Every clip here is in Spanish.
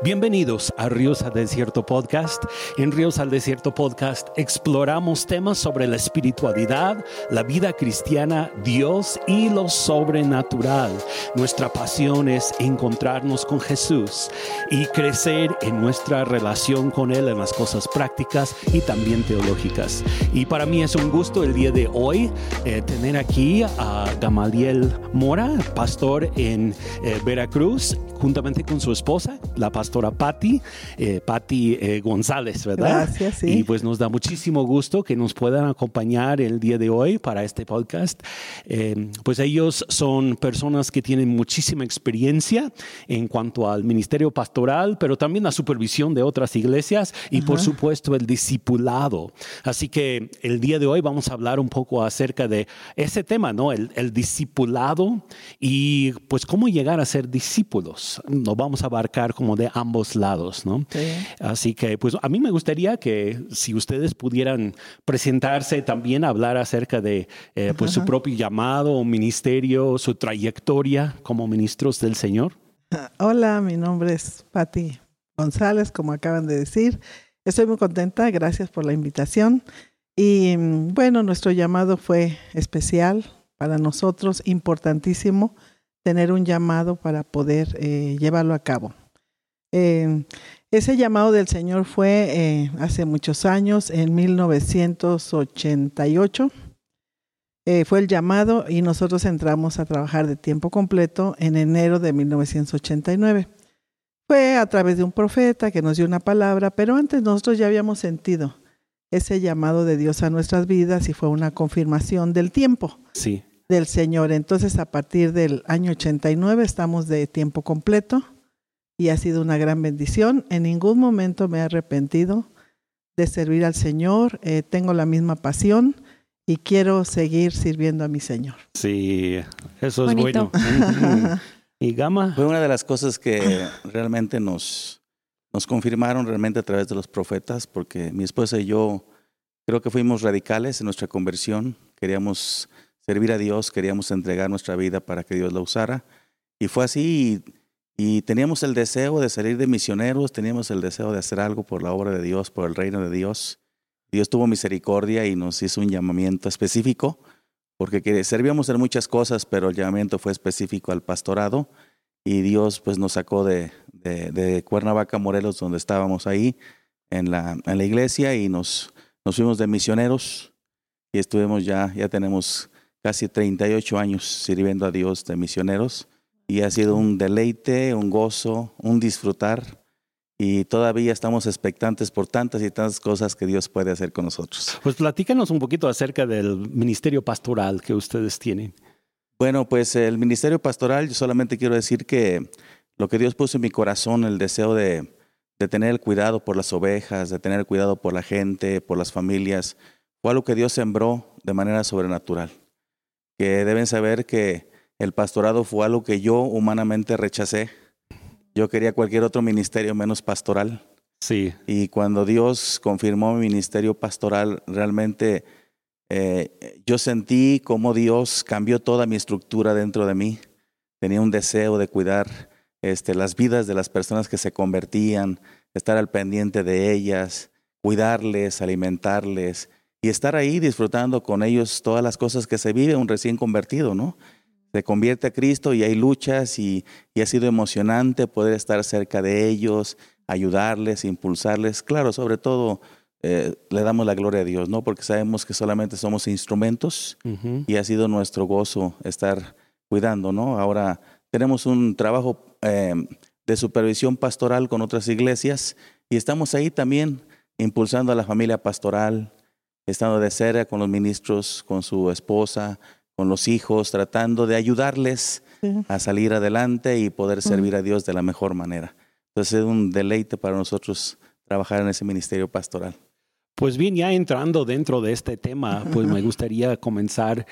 Bienvenidos a Ríos al Desierto Podcast. En Ríos al Desierto Podcast exploramos temas sobre la espiritualidad, la vida cristiana, Dios y lo sobrenatural. Nuestra pasión es encontrarnos con Jesús y crecer en nuestra relación con Él en las cosas prácticas y también teológicas. Y para mí es un gusto el día de hoy eh, tener aquí a Gamaliel Mora, pastor en eh, Veracruz, juntamente con su esposa, la pastora Patti, eh, Patti eh, González, ¿verdad? Gracias, sí. Y pues nos da muchísimo gusto que nos puedan acompañar el día de hoy para este podcast. Eh, pues ellos son personas que tienen muchísima experiencia en cuanto al ministerio pastoral, pero también la supervisión de otras iglesias y por supuesto el discipulado. Así que el día de hoy vamos a hablar un poco acerca de ese tema, ¿no? El, el discipulado y pues cómo llegar a ser discípulos. Nos vamos a abarcar como de ambos lados, ¿no? Sí. Así que, pues a mí me gustaría que si ustedes pudieran presentarse también, hablar acerca de eh, pues, su propio llamado ministerio, su trayectoria como ministros del Señor. Hola, mi nombre es Patti González, como acaban de decir. Estoy muy contenta, gracias por la invitación. Y mm, bueno, nuestro llamado fue especial para nosotros, importantísimo tener un llamado para poder eh, llevarlo a cabo. Eh, ese llamado del Señor fue eh, hace muchos años, en 1988. Eh, fue el llamado y nosotros entramos a trabajar de tiempo completo en enero de 1989. Fue a través de un profeta que nos dio una palabra, pero antes nosotros ya habíamos sentido ese llamado de Dios a nuestras vidas y fue una confirmación del tiempo Sí. del Señor. Entonces, a partir del año 89 estamos de tiempo completo y ha sido una gran bendición. En ningún momento me he arrepentido de servir al Señor. Eh, tengo la misma pasión y quiero seguir sirviendo a mi Señor. Sí, eso es Bonito. bueno. y Gama, Fue una de las cosas que realmente nos, nos confirmaron realmente a través de los profetas, porque mi esposa y yo creo que fuimos radicales en nuestra conversión, queríamos servir a Dios, queríamos entregar nuestra vida para que Dios la usara, y fue así, y, y teníamos el deseo de salir de misioneros, teníamos el deseo de hacer algo por la obra de Dios, por el reino de Dios. Dios tuvo misericordia y nos hizo un llamamiento específico, porque que- servíamos en muchas cosas, pero el llamamiento fue específico al pastorado y Dios pues nos sacó de, de, de Cuernavaca, Morelos, donde estábamos ahí en la, en la iglesia y nos, nos fuimos de misioneros y estuvimos ya, ya tenemos casi 38 años sirviendo a Dios de misioneros y ha sido un deleite, un gozo, un disfrutar y todavía estamos expectantes por tantas y tantas cosas que Dios puede hacer con nosotros. pues platícanos un poquito acerca del ministerio pastoral que ustedes tienen. Bueno, pues el ministerio pastoral, yo solamente quiero decir que lo que Dios puso en mi corazón, el deseo de, de tener el cuidado por las ovejas, de tener el cuidado por la gente, por las familias, fue algo que Dios sembró de manera sobrenatural. Que deben saber que el pastorado fue algo que yo humanamente rechacé. Yo quería cualquier otro ministerio menos pastoral. Sí, Y cuando Dios confirmó mi ministerio pastoral, realmente eh, yo sentí como Dios cambió toda mi estructura dentro de mí. Tenía un deseo de cuidar este, las vidas de las personas que se convertían, estar al pendiente de ellas, cuidarles, alimentarles y estar ahí disfrutando con ellos todas las cosas que se vive un recién convertido, ¿no? Se convierte a Cristo y hay luchas y, y ha sido emocionante poder estar cerca de ellos, ayudarles, impulsarles. Claro, sobre todo eh, le damos la gloria a Dios, ¿no? Porque sabemos que solamente somos instrumentos y ha sido nuestro gozo estar cuidando, ¿no? Ahora tenemos un trabajo eh, de supervisión pastoral con otras iglesias y estamos ahí también impulsando a la familia pastoral, estando de cerca con los ministros, con su esposa, con los hijos, tratando de ayudarles Sí. a salir adelante y poder servir a Dios de la mejor manera. Entonces es un deleite para nosotros trabajar en ese ministerio pastoral. Pues bien, ya entrando dentro de este tema, pues me gustaría comenzar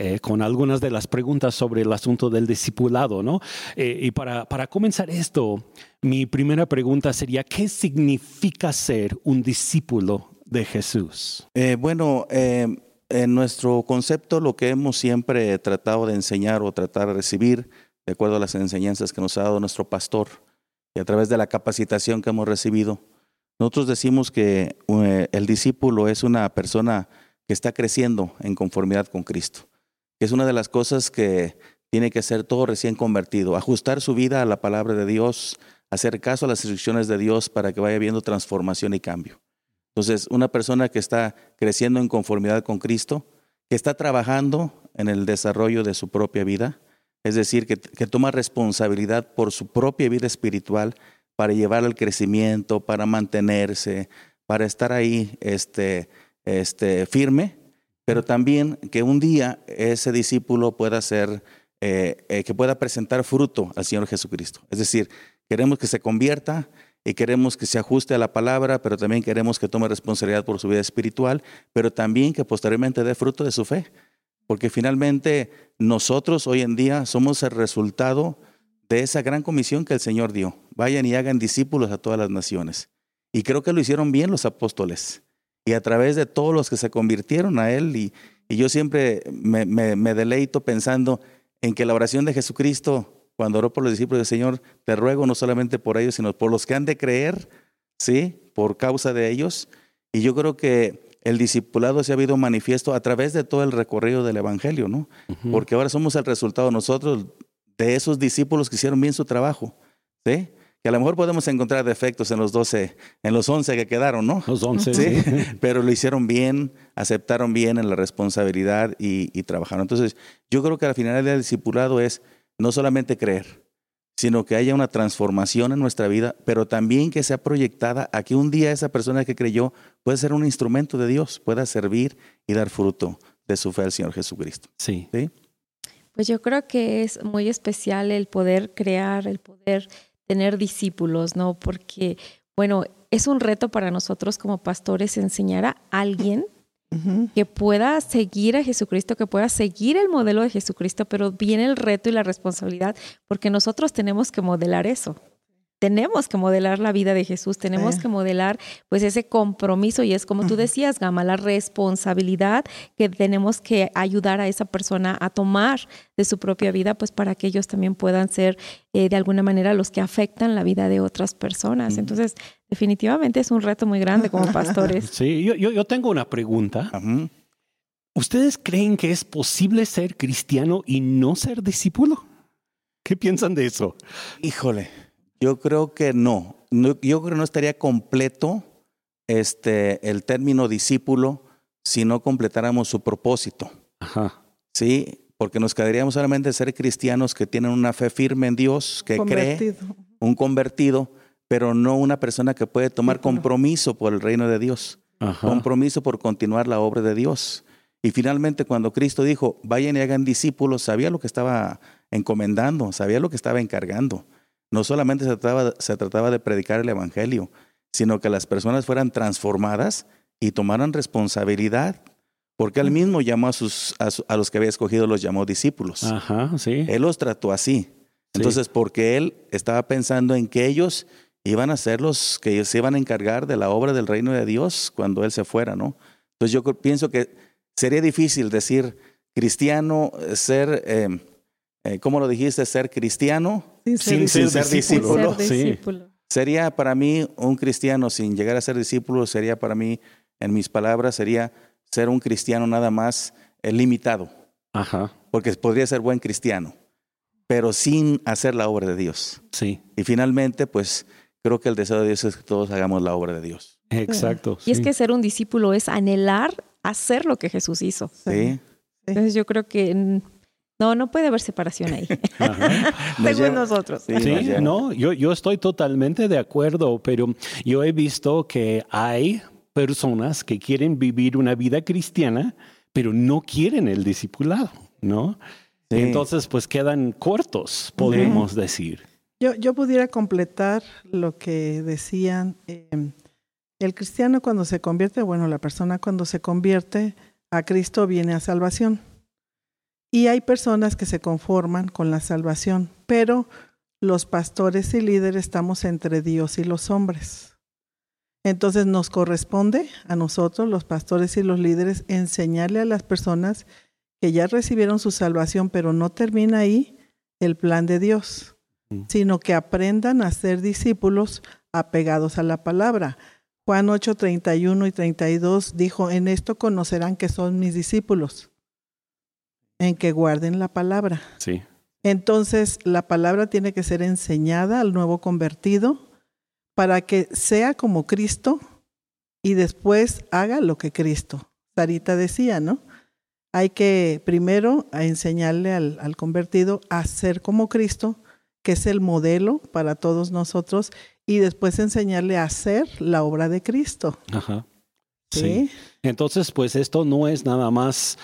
eh, con algunas de las preguntas sobre el asunto del discipulado, ¿no? Eh, y para, para comenzar esto, mi primera pregunta sería, ¿qué significa ser un discípulo de Jesús? Eh, bueno, eh, en nuestro concepto lo que hemos siempre tratado de enseñar o tratar de recibir, de acuerdo a las enseñanzas que nos ha dado nuestro pastor, y a través de la capacitación que hemos recibido, nosotros decimos que eh, el discípulo es una persona que está creciendo en conformidad con Cristo, que es una de las cosas que tiene que hacer todo recién convertido, ajustar su vida a la palabra de Dios, hacer caso a las instrucciones de Dios para que vaya viendo transformación y cambio. Entonces, una persona que está creciendo en conformidad con Cristo, que está trabajando en el desarrollo de su propia vida, es decir, que, toma responsabilidad por su propia vida espiritual para llevar al crecimiento, para mantenerse, para estar ahí este, este, firme, pero también que un día ese discípulo pueda ser eh, eh, que pueda presentar fruto al Señor Jesucristo. Es decir, queremos que se convierta y queremos que se ajuste a la palabra, pero también queremos que tome responsabilidad por su vida espiritual, pero también que posteriormente dé fruto de su fe. Porque finalmente nosotros hoy en día somos el resultado de esa gran comisión que el Señor dio. Vayan y hagan discípulos a todas las naciones. Y creo que lo hicieron bien los apóstoles. Y a través de todos los que se convirtieron a Él, y, yo siempre me, me deleito pensando, en que la oración de Jesucristo, cuando oró por los discípulos del Señor, te ruego no solamente por ellos, sino por los que han de creer, ¿sí? Por causa de ellos. Y yo creo que el discipulado se ha habido manifiesto a través de todo el recorrido del Evangelio, ¿no? Porque ahora somos el resultado nosotros de esos discípulos que hicieron bien su trabajo, ¿sí? Que a lo mejor podemos encontrar defectos en los 12, en los 11 que quedaron, ¿no? Los 11. Sí, pero lo hicieron bien, aceptaron bien en la responsabilidad y, trabajaron. Entonces, yo creo que la finalidad del discipulado es no solamente creer, sino que haya una transformación en nuestra vida, pero también que sea proyectada a que un día esa persona que creyó pueda ser un instrumento de Dios, pueda servir y dar fruto de su fe al Señor Jesucristo. Sí. ¿Sí? Pues yo creo que es muy especial el poder crear, el poder tener discípulos, ¿no? Porque, bueno, es un reto para nosotros como pastores enseñar a alguien que pueda seguir a Jesucristo, que pueda seguir el modelo de Jesucristo, pero viene el reto y la responsabilidad, porque nosotros tenemos que modelar eso tenemos que modelar la vida de Jesús, tenemos que modelar pues ese compromiso y es como tú decías, Gama, la responsabilidad que tenemos que ayudar a esa persona a tomar de su propia vida, pues para que ellos también puedan ser eh, de alguna manera los que afectan la vida de otras personas. Entonces, definitivamente es un reto muy grande como pastores. Sí, yo, yo, tengo una pregunta. ¿Ustedes creen que es posible ser cristiano y no ser discípulo? ¿Qué piensan de eso? Híjole. Yo creo que no. yo creo que no estaría completo este, el término discípulo si no completáramos su propósito. Ajá. Sí, porque nos quedaríamos solamente ser cristianos que tienen una fe firme en Dios, que cree, un convertido, pero no una persona que puede tomar compromiso por el reino de Dios, compromiso por continuar la obra de Dios. Y finalmente cuando Cristo dijo, vayan y hagan discípulos, sabía lo que estaba encomendando, sabía lo que estaba encargando. No solamente se trataba, se trataba de predicar el Evangelio, sino que las personas fueran transformadas y tomaran responsabilidad. Porque él mismo llamó a, sus, a, los que había escogido, los llamó discípulos. Ajá, sí. Él los trató así. Entonces, porque él estaba pensando en que ellos iban a ser los que se iban a encargar de la obra del reino de Dios cuando él se fuera, ¿no? Entonces yo pienso que sería difícil decir cristiano, ser eh, eh, ¿cómo lo dijiste? Ser cristiano sin, ser, discípulo. Sería para mí un cristiano sin llegar a ser discípulo, sería para mí, en mis palabras, sería ser un cristiano nada más eh, limitado. Ajá. Porque podría ser buen cristiano, pero sin hacer la obra de Dios. Sí. Y finalmente, pues creo que el deseo de Dios es que todos hagamos la obra de Dios. Exacto. Y es que ser un discípulo es anhelar hacer lo que Jesús hizo. Sí. Entonces yo creo que no, no puede haber separación ahí. Según nosotros. Sí, no, yo, yo estoy totalmente de acuerdo, pero yo he visto que hay personas que quieren vivir una vida cristiana, pero no quieren el discipulado, ¿no? Entonces, pues quedan cortos, podemos decir. Yo, yo pudiera completar lo que decían. Em, el cristiano cuando se convierte, bueno, la persona cuando se convierte a Cristo viene a salvación. Y hay personas que se conforman con la salvación, pero los pastores y líderes estamos entre Dios y los hombres. Entonces nos corresponde a nosotros, los pastores y los líderes, enseñarle a las personas que ya recibieron su salvación, pero no termina ahí el plan de Dios. sino que aprendan a ser discípulos apegados a la palabra. Juan 8, 31 y 32 dijo, en esto conocerán que son mis discípulos, en que guarden la palabra. Sí. Entonces, la palabra tiene que ser enseñada al nuevo convertido para que sea como Cristo y después haga lo que Cristo. Sarita decía, ¿no? Hay que primero enseñarle al, al convertido a ser como Cristo, que es el modelo para todos nosotros, y después enseñarle a hacer la obra de Cristo. Ajá. ¿Sí? Sí. Entonces, pues esto no es nada más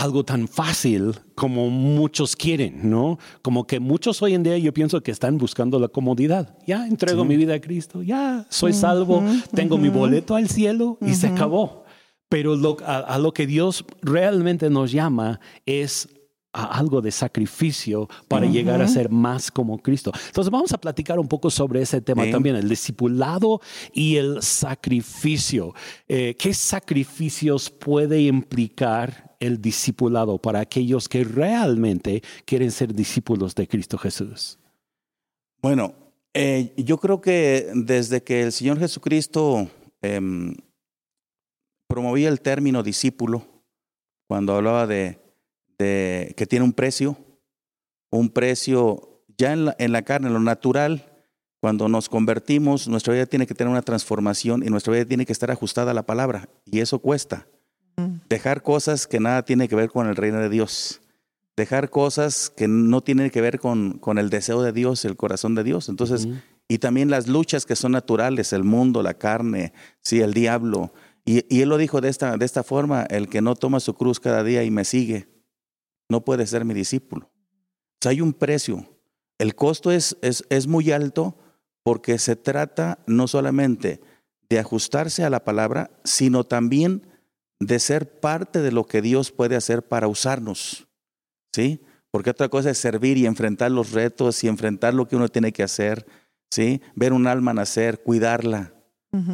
algo tan fácil como muchos quieren, ¿no? Como que muchos hoy en día yo pienso que están buscando la comodidad. Ya entrego Sí. mi vida a Cristo, ya soy salvo, Ujú, tengo mi ujú. boleto al cielo y se Ujú. acabó. Pero lo- a, a lo que Dios realmente nos llama es a algo de sacrificio para llegar a ser más como Cristo. Entonces vamos a platicar un poco sobre ese tema también, el discipulado y el sacrificio. Eh, ¿Qué sacrificios puede implicar el discipulado para aquellos que realmente quieren ser discípulos de Cristo Jesús? Bueno, eh, yo creo que desde que el Señor Jesucristo em, promovía el término discípulo, cuando hablaba de, de que tiene un precio, un precio ya en la, en la carne, en lo natural, cuando nos convertimos, nuestra vida tiene que tener una transformación y nuestra vida tiene que estar ajustada a la palabra, y eso cuesta. Ujú. Dejar cosas que nada tiene que ver con el reino de Dios. Dejar cosas que no tienen que ver con, con el deseo de Dios, el corazón de Dios. Entonces, y también las luchas que son naturales, el mundo, la carne, sí, el diablo. Y, y él lo dijo de esta, de esta forma, el que no toma su cruz cada día y me sigue, no puede ser mi discípulo. O sea, hay un precio. El costo es, es, es muy alto porque se trata no solamente de ajustarse a la palabra, sino también de ser parte de lo que Dios puede hacer para usarnos. ¿Sí? Porque otra cosa es servir y enfrentar los retos y enfrentar lo que uno tiene que hacer, ¿sí? Ver un alma nacer, cuidarla.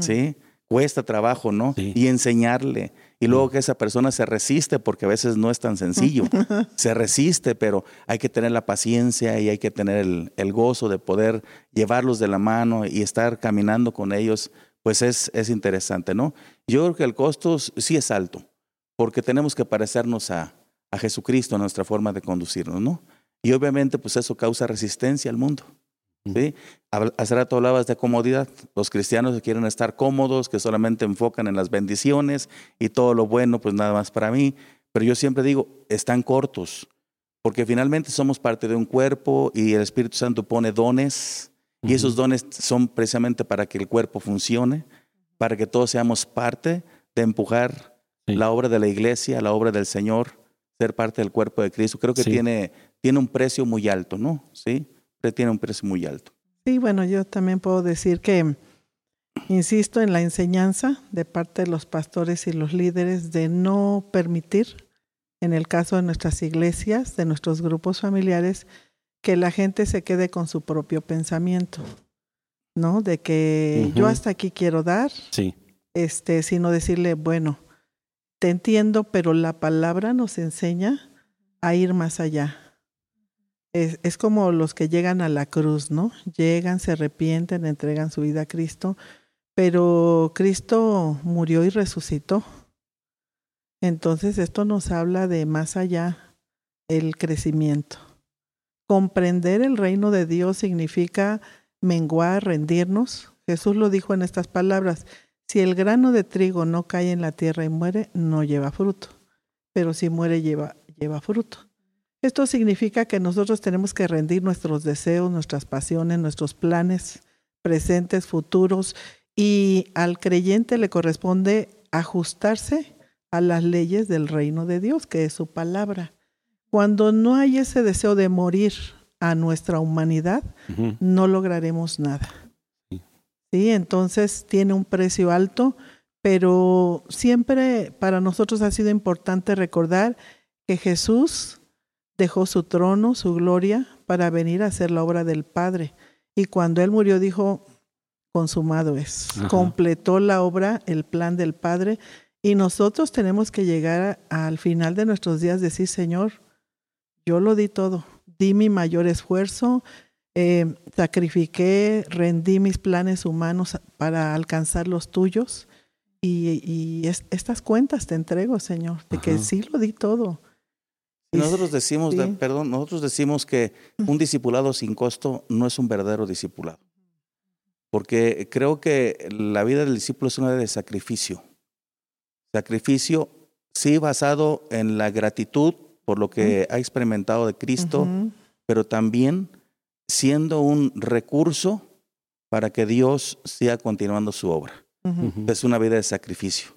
¿sí? Cuesta trabajo, ¿no? Sí. Y enseñarle. Y luego que esa persona se resiste, porque a veces no es tan sencillo. se resiste, pero hay que tener la paciencia y hay que tener el, el gozo de poder llevarlos de la mano y estar caminando con ellos, pues es, es interesante, ¿no? Yo creo que el costo sí es alto, porque tenemos que parecernos a, a Jesucristo en nuestra forma de conducirnos, ¿no? Y obviamente, pues eso causa resistencia al mundo. ¿Sí? Hace rato hablabas de comodidad. Los cristianos que quieren estar cómodos, que solamente enfocan en las bendiciones y todo lo bueno, pues nada más para mí. Pero yo siempre digo, están cortos, porque finalmente somos parte de un cuerpo y el Espíritu Santo pone dones, y esos dones son precisamente para que el cuerpo funcione, para que todos seamos parte de empujar Sí. la obra de la iglesia, la obra del Señor, ser parte del cuerpo de Cristo. Creo que Sí. tiene, tiene un precio muy alto, ¿no? Sí, Pero tiene un precio muy alto. Sí, bueno, yo también puedo decir que insisto en la enseñanza de parte de los pastores y los líderes de no permitir, en el caso de nuestras iglesias, de nuestros grupos familiares, que la gente se quede con su propio pensamiento, ¿no? De que yo hasta aquí quiero dar, Sí. este, sino decirle, bueno, te entiendo, pero la palabra nos enseña a ir más allá. Es, como los que llegan a la cruz, ¿no? Llegan, se arrepienten, entregan su vida a Cristo, pero Cristo murió y resucitó. Entonces esto nos habla de más allá el crecimiento. Comprender el reino de Dios significa menguar, rendirnos. Jesús lo dijo en estas palabras, si el grano de trigo no cae en la tierra y muere, no lleva fruto, pero si muere lleva, lleva fruto. Esto significa que nosotros tenemos que rendir nuestros deseos, nuestras pasiones, nuestros planes presentes, futuros, y al creyente le corresponde ajustarse a las leyes del reino de Dios, que es su palabra. Cuando no hay ese deseo de morir a nuestra humanidad, no lograremos nada. Sí. Sí, entonces tiene un precio alto, pero siempre para nosotros ha sido importante recordar que Jesús dejó su trono, su gloria, para venir a hacer la obra del Padre. Y cuando Él murió dijo, consumado es. Ajá. Completó la obra, el plan del Padre. Y nosotros tenemos que llegar a- al final de nuestros días, decir, Señor, yo lo di todo, di mi mayor esfuerzo, eh, sacrifiqué, rendí mis planes humanos para alcanzar los tuyos y, estas cuentas te entrego, Señor, de que sí lo di todo. Nosotros decimos, perdón, nosotros decimos que un discipulado sin costo no es un verdadero discipulado. Porque creo que la vida del discípulo es una vida de sacrificio. Sacrificio, sí, basado en la gratitud por lo que ha experimentado de Cristo, pero también siendo un recurso para que Dios siga continuando su obra. Es una vida de sacrificio.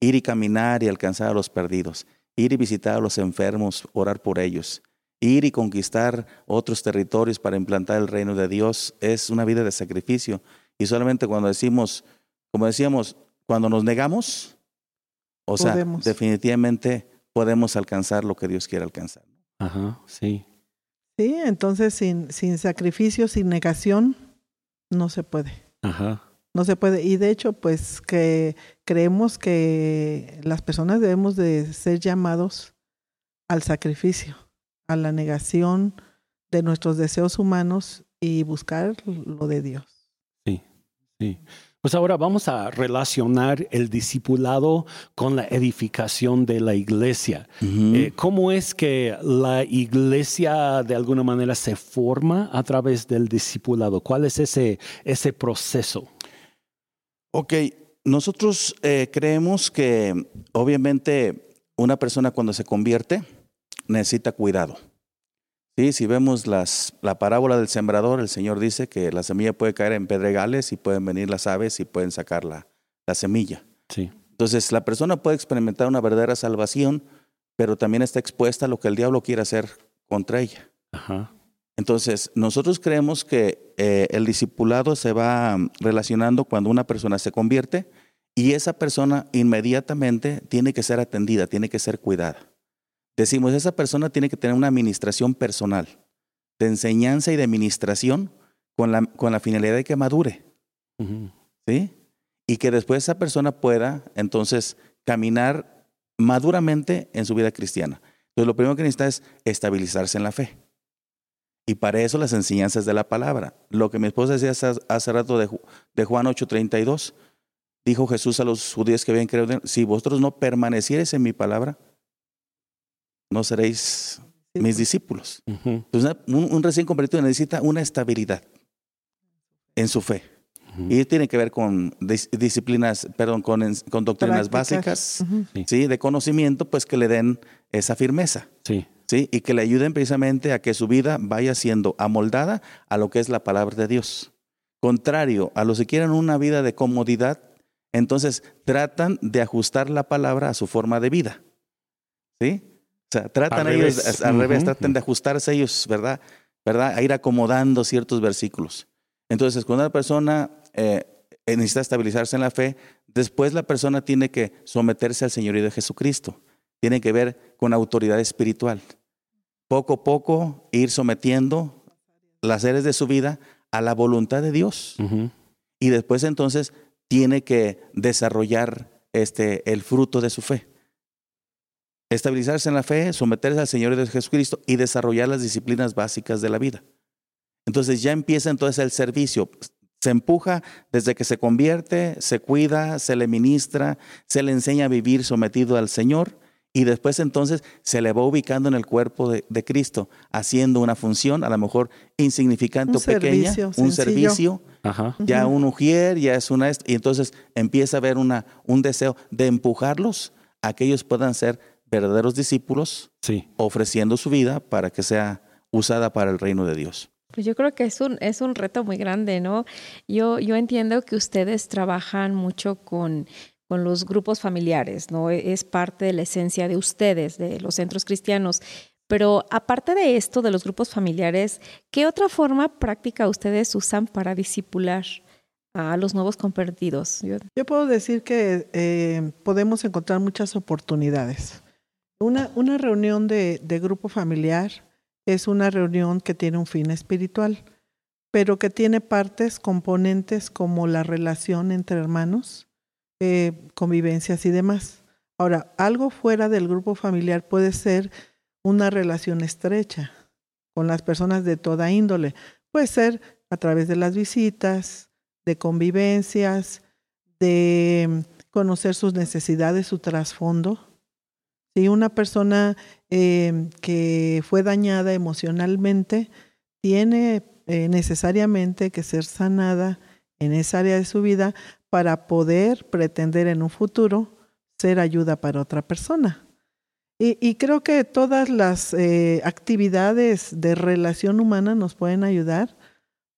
Ir y caminar y alcanzar a los perdidos. Ir y visitar a los enfermos, orar por ellos. Ir y conquistar otros territorios para implantar el reino de Dios es una vida de sacrificio. Y solamente cuando decimos, como decíamos, cuando nos negamos, o sea, definitivamente podemos alcanzar lo que Dios quiere alcanzar. Ajá, sí. Sí, entonces sin, sin sacrificio, sin negación, no se puede. Ajá. No se puede. Y de hecho, pues que creemos que las personas debemos de ser llamados al sacrificio, a la negación de nuestros deseos humanos y buscar lo de Dios. Sí, sí. Pues ahora vamos a relacionar el discipulado con la edificación de la iglesia. Eh, ¿Cómo es que la iglesia de alguna manera se forma a través del discipulado? ¿Cuál es ese, ese proceso? Ok, nosotros eh, creemos que obviamente una persona cuando se convierte necesita cuidado. Sí, si vemos las, la parábola del sembrador, el Señor dice que la semilla puede caer en pedregales y pueden venir las aves y pueden sacar la, la semilla. Sí. Entonces, la persona puede experimentar una verdadera salvación, pero también está expuesta a lo que el diablo quiere hacer contra ella. Ajá. Entonces, nosotros creemos que eh, el discipulado se va relacionando cuando una persona se convierte y esa persona inmediatamente tiene que ser atendida, tiene que ser cuidada. Decimos, esa persona tiene que tener una administración personal, de enseñanza y de administración con la, con la finalidad de que madure. ¿Sí? Y que después esa persona pueda entonces caminar maduramente en su vida cristiana. Entonces, lo primero que necesita es estabilizarse en la fe. Y para eso las enseñanzas de la palabra. Lo que mi esposa decía hace, rato de, de Juan 8:32, dijo Jesús a los judíos que habían creído, si vosotros no permaneciereis en mi palabra, no seréis mis discípulos. un, recién convertido necesita una estabilidad en su fe. Y tiene que ver con disciplinas, perdón, con, con doctrinas básicas, ¿sí? de conocimiento, pues que le den esa firmeza. Sí. ¿Sí? Y que le ayuden precisamente a que su vida vaya siendo amoldada a lo que es la palabra de Dios. Contrario a los que quieren una vida de comodidad, entonces tratan de ajustar la palabra a su forma de vida. ¿Sí? sea, tratan ellos al revés, tratan de ajustarse ellos, ¿verdad? ¿verdad? A ir acomodando ciertos versículos. Entonces, cuando una persona eh, necesita estabilizarse en la fe, después la persona tiene que someterse al señorío de Jesucristo. Tiene que ver con autoridad espiritual. Poco a poco ir sometiendo las seres de su vida a la voluntad de Dios. Y después entonces tiene que desarrollar este, el fruto de su fe estabilizarse en la fe, someterse al Señor de Jesucristo y desarrollar las disciplinas básicas de la vida. Entonces ya empieza entonces el servicio. Se empuja desde que se convierte, se cuida, se le ministra, se le enseña a vivir sometido al Señor y después entonces se le va ubicando en el cuerpo de, Cristo, haciendo una función, a lo mejor insignificante o pequeña, un servicio, ya un ujier, ya es una... Y entonces empieza a haber una, un deseo de empujarlos a que ellos puedan ser verdaderos discípulos, sí. ofreciendo su vida para que sea usada para el reino de Dios. Pues yo creo que es un, es un reto muy grande, ¿no? Yo, yo entiendo que ustedes trabajan mucho con, con los grupos familiares, ¿no? Es parte de la esencia de ustedes, de los centros cristianos. Pero aparte de esto, de los grupos familiares, ¿qué otra forma práctica ustedes usan para discipular a los nuevos convertidos? Yo, puedo decir que eh, podemos encontrar muchas oportunidades. Una, una reunión de, grupo familiar es una reunión que tiene un fin espiritual, pero que tiene partes, componentes como la relación entre hermanos, eh, convivencias y demás. Ahora, algo fuera del grupo familiar puede ser una relación estrecha con las personas de toda índole. Puede ser a través de las visitas, de convivencias, de conocer sus necesidades, su trasfondo. Si una persona eh, que fue dañada emocionalmente tiene eh, necesariamente que ser sanada en esa área de su vida para poder pretender en un futuro ser ayuda para otra persona. Y, creo que todas las eh, actividades de relación humana nos pueden ayudar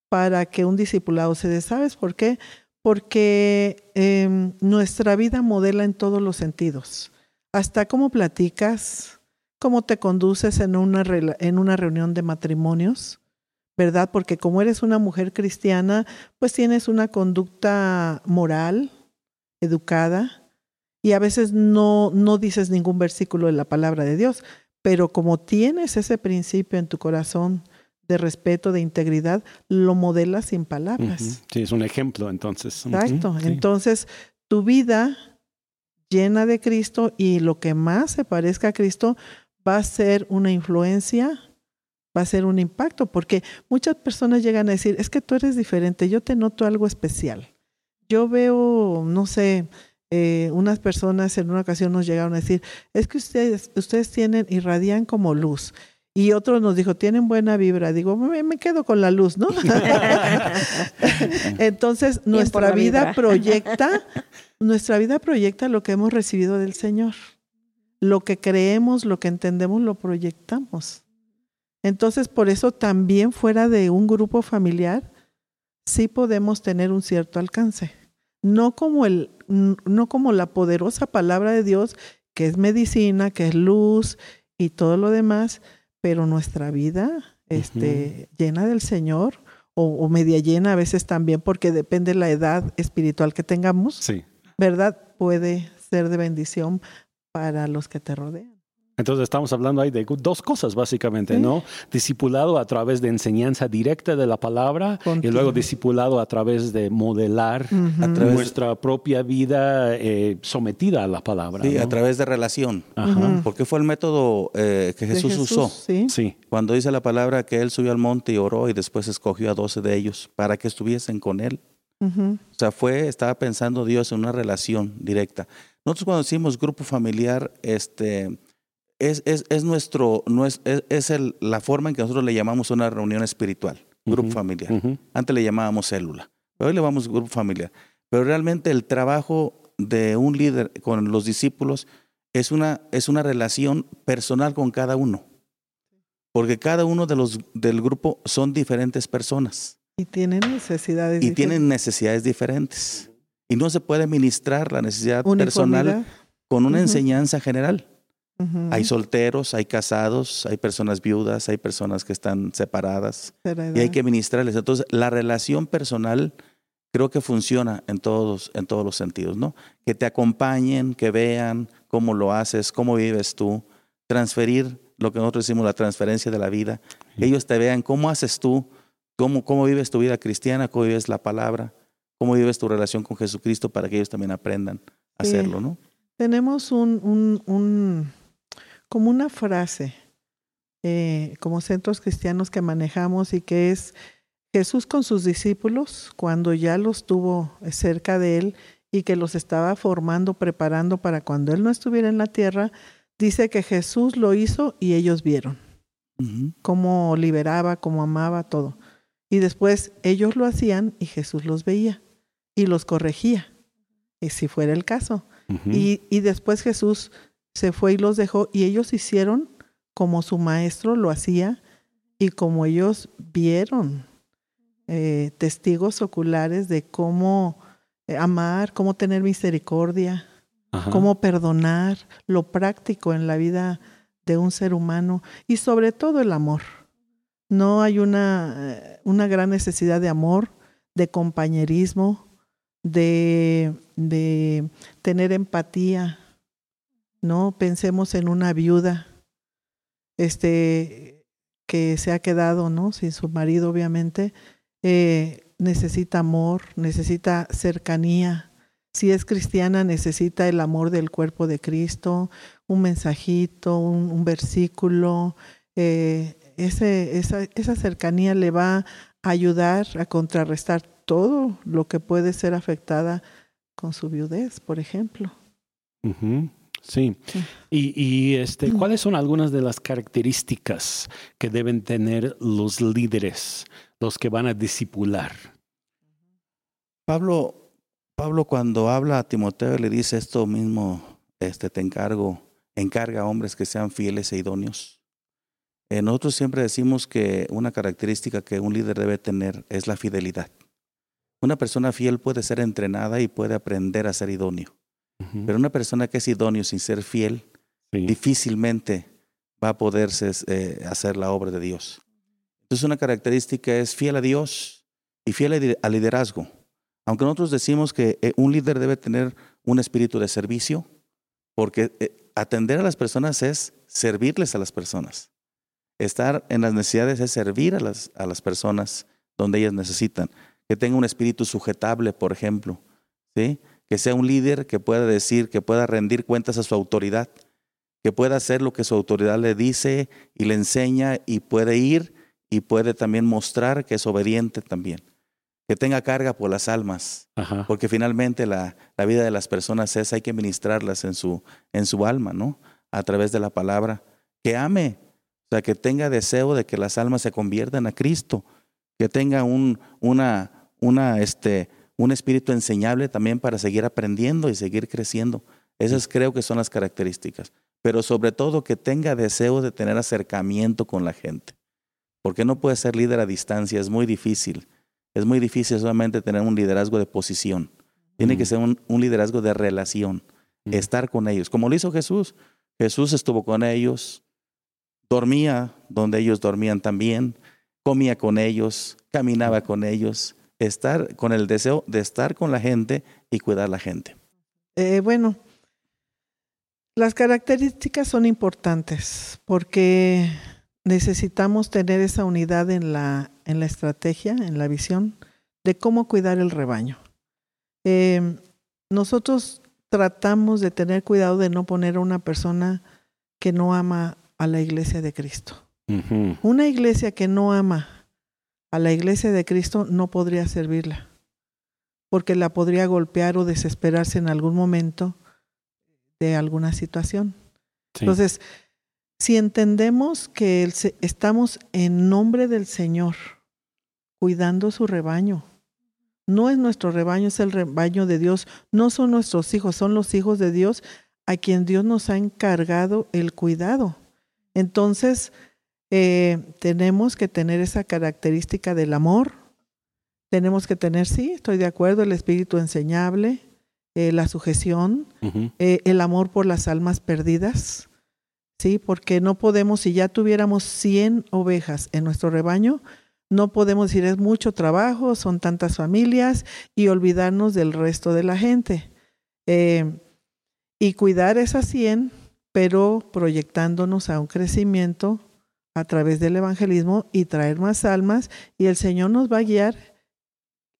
para que un discipulado se dé. ¿Sabes por qué? Porque em, nuestra vida modela en todos los sentidos. Hasta cómo platicas, cómo te conduces en una, en una reunión de matrimonios, ¿verdad? Porque como eres una mujer cristiana, pues tienes una conducta moral, educada, y a veces no, no dices ningún versículo de la palabra de Dios, pero como tienes ese principio en tu corazón de respeto, de integridad, lo modelas sin palabras. Sí, es un ejemplo entonces. Exacto. Entonces, tu vida llena de Cristo y lo que más se parezca a Cristo va a ser una influencia, va a ser un impacto, porque muchas personas llegan a decir, es que tú eres diferente, yo te noto algo especial. Yo veo, no sé, eh, unas personas en una ocasión nos llegaron a decir, es que ustedes, ustedes tienen, irradian como luz. Y otros nos dijo, tienen buena vibra. Digo, me, quedo con la luz, ¿no? Entonces, nuestra vida proyecta, nuestra vida proyecta lo que hemos recibido del Señor. Lo que creemos, lo que entendemos, lo proyectamos. Entonces, por eso también fuera de un grupo familiar, sí podemos tener un cierto alcance no como, el, no como la poderosa palabra de Dios, que es medicina, que es luz y todo lo demás, pero nuestra vida este, llena del Señor, o, media llena a veces también, porque depende de la edad espiritual que tengamos, sí. ¿verdad? Puede ser de bendición para los que te rodean. Entonces estamos hablando ahí de dos cosas básicamente, ¿no? Discipulado a través de enseñanza directa de la palabra y luego discipulado a través de modelar nuestra propia vida eh, sometida a la palabra. Sí, a través de relación. Porque fue el método eh, que Jesús, usó. ¿sí? Cuando dice la palabra que él subió al monte y oró y después escogió a doce de ellos para que estuviesen con él. O sea, fue, estaba pensando Dios en una relación directa. Nosotros cuando decimos grupo familiar, este es, es, es nuestro, no es, es, el, la forma en que nosotros le llamamos una reunión espiritual, grupo familiar. Antes le llamábamos célula, pero hoy le llamamos grupo familiar. Pero realmente el trabajo de un líder con los discípulos es una, es una relación personal con cada uno. Porque cada uno de los del grupo son diferentes personas. Y tienen necesidades y tienen necesidades diferentes. Y no se puede ministrar la necesidad personal con una enseñanza general. Hay solteros, hay casados, hay personas viudas, hay personas que están separadas y hay que ministrarles. Entonces, la relación personal creo que funciona en todos, en todos los sentidos, ¿no? Que te acompañen, que vean cómo lo haces, cómo vives tú, transferir lo que nosotros decimos la transferencia de la vida, que ellos te vean cómo haces tú, cómo, cómo vives tu vida cristiana, cómo vives la palabra, cómo vives tu relación con Jesucristo para que ellos también aprendan a hacerlo, ¿no? Tenemos un, un como una frase, eh, como centros cristianos que manejamos y que es Jesús con sus discípulos, cuando ya los tuvo cerca de él y que los estaba formando, preparando para cuando él no estuviera en la tierra, dice que Jesús lo hizo y ellos vieron cómo liberaba, cómo amaba, todo. Y después ellos lo hacían y Jesús los veía y los corregía, y si fuera el caso. y, y, después Jesús se fue y los dejó y ellos hicieron como su maestro lo hacía y como ellos vieron eh, testigos oculares de cómo eh, amar, cómo tener misericordia, cómo perdonar, lo práctico en la vida de un ser humano y sobre todo el amor. No hay una, eh, una gran necesidad de amor, de compañerismo, de, de tener empatía, ¿no? Pensemos en una viuda, este, que se ha quedado, ¿no? Sin su marido, obviamente, eh, necesita amor, necesita cercanía. Si es cristiana, necesita el amor del cuerpo de Cristo, un mensajito, un, versículo. Eh, ese, esa, esa cercanía le va ayudar a contrarrestar todo lo que puede ser afectada con su viudez, por ejemplo. Sí. Y, y, este, ¿cuáles son algunas de las características que deben tener los líderes, los que van a discipular? Pablo, Pablo cuando habla a Timoteo le dice esto mismo, este, te encargo, encarga a hombres que sean fieles e idóneos. Eh, nosotros siempre decimos que una característica que un líder debe tener es la fidelidad. Una persona fiel puede ser entrenada y puede aprender a ser idóneo. Pero una persona que es idóneo sin ser fiel, difícilmente va a poderse eh, hacer la obra de Dios. Entonces una característica es fiel a Dios y fiel al liderazgo. Aunque nosotros decimos que eh, un líder debe tener un espíritu de servicio, porque eh, atender a las personas es servirles a las personas. Estar en las necesidades es servir a las, a las personas donde ellas necesitan. Que tenga un espíritu sujetable, por ejemplo. ¿sí? Que sea un líder que pueda decir, que pueda rendir cuentas a su autoridad, que pueda hacer lo que su autoridad le dice y le enseña y puede ir y puede también mostrar que es obediente también. Que tenga carga por las almas, porque finalmente la, la, vida de las personas es, hay que ministrarlas en su, en su alma, ¿no? A través de la palabra. Que ame, o sea, que tenga deseo de que las almas se conviertan a Cristo, que tenga un, una, una, este, un espíritu enseñable también para seguir aprendiendo y seguir creciendo. Esas creo que son las características. Pero sobre todo que tenga deseo de tener acercamiento con la gente. Porque no puede ser líder a distancia, es muy difícil. Es muy difícil solamente tener un liderazgo de posición. Tiene que ser un, liderazgo de relación, estar con ellos, como lo hizo Jesús. Jesús estuvo con ellos, dormía donde ellos dormían también, comía con ellos, caminaba con ellos, estar con el deseo de estar con la gente y cuidar a la gente. Eh, bueno, las características son importantes porque necesitamos tener esa unidad en la, en la estrategia, en la visión de cómo cuidar el rebaño. Eh, nosotros tratamos de tener cuidado de no poner a una persona que no ama a la iglesia de Cristo. Una iglesia que no ama a la iglesia de Cristo no podría servirla, porque la podría golpear o desesperarse en algún momento de alguna situación. Entonces, si entendemos que estamos en nombre del Señor, cuidando su rebaño, no es nuestro rebaño, es el rebaño de Dios, no son nuestros hijos, son los hijos de Dios a quien Dios nos ha encargado el cuidado. Entonces, eh, tenemos que tener esa característica del amor. Tenemos que tener, sí, estoy de acuerdo, el espíritu enseñable, eh, la sujeción, eh, el amor por las almas perdidas. Sí, porque no podemos, si ya tuviéramos 100 ovejas en nuestro rebaño, no podemos decir es mucho trabajo, son tantas familias y olvidarnos del resto de la gente. y cuidar esas 100, pero proyectándonos a un crecimiento a través del evangelismo y traer más almas y el Señor nos va a guiar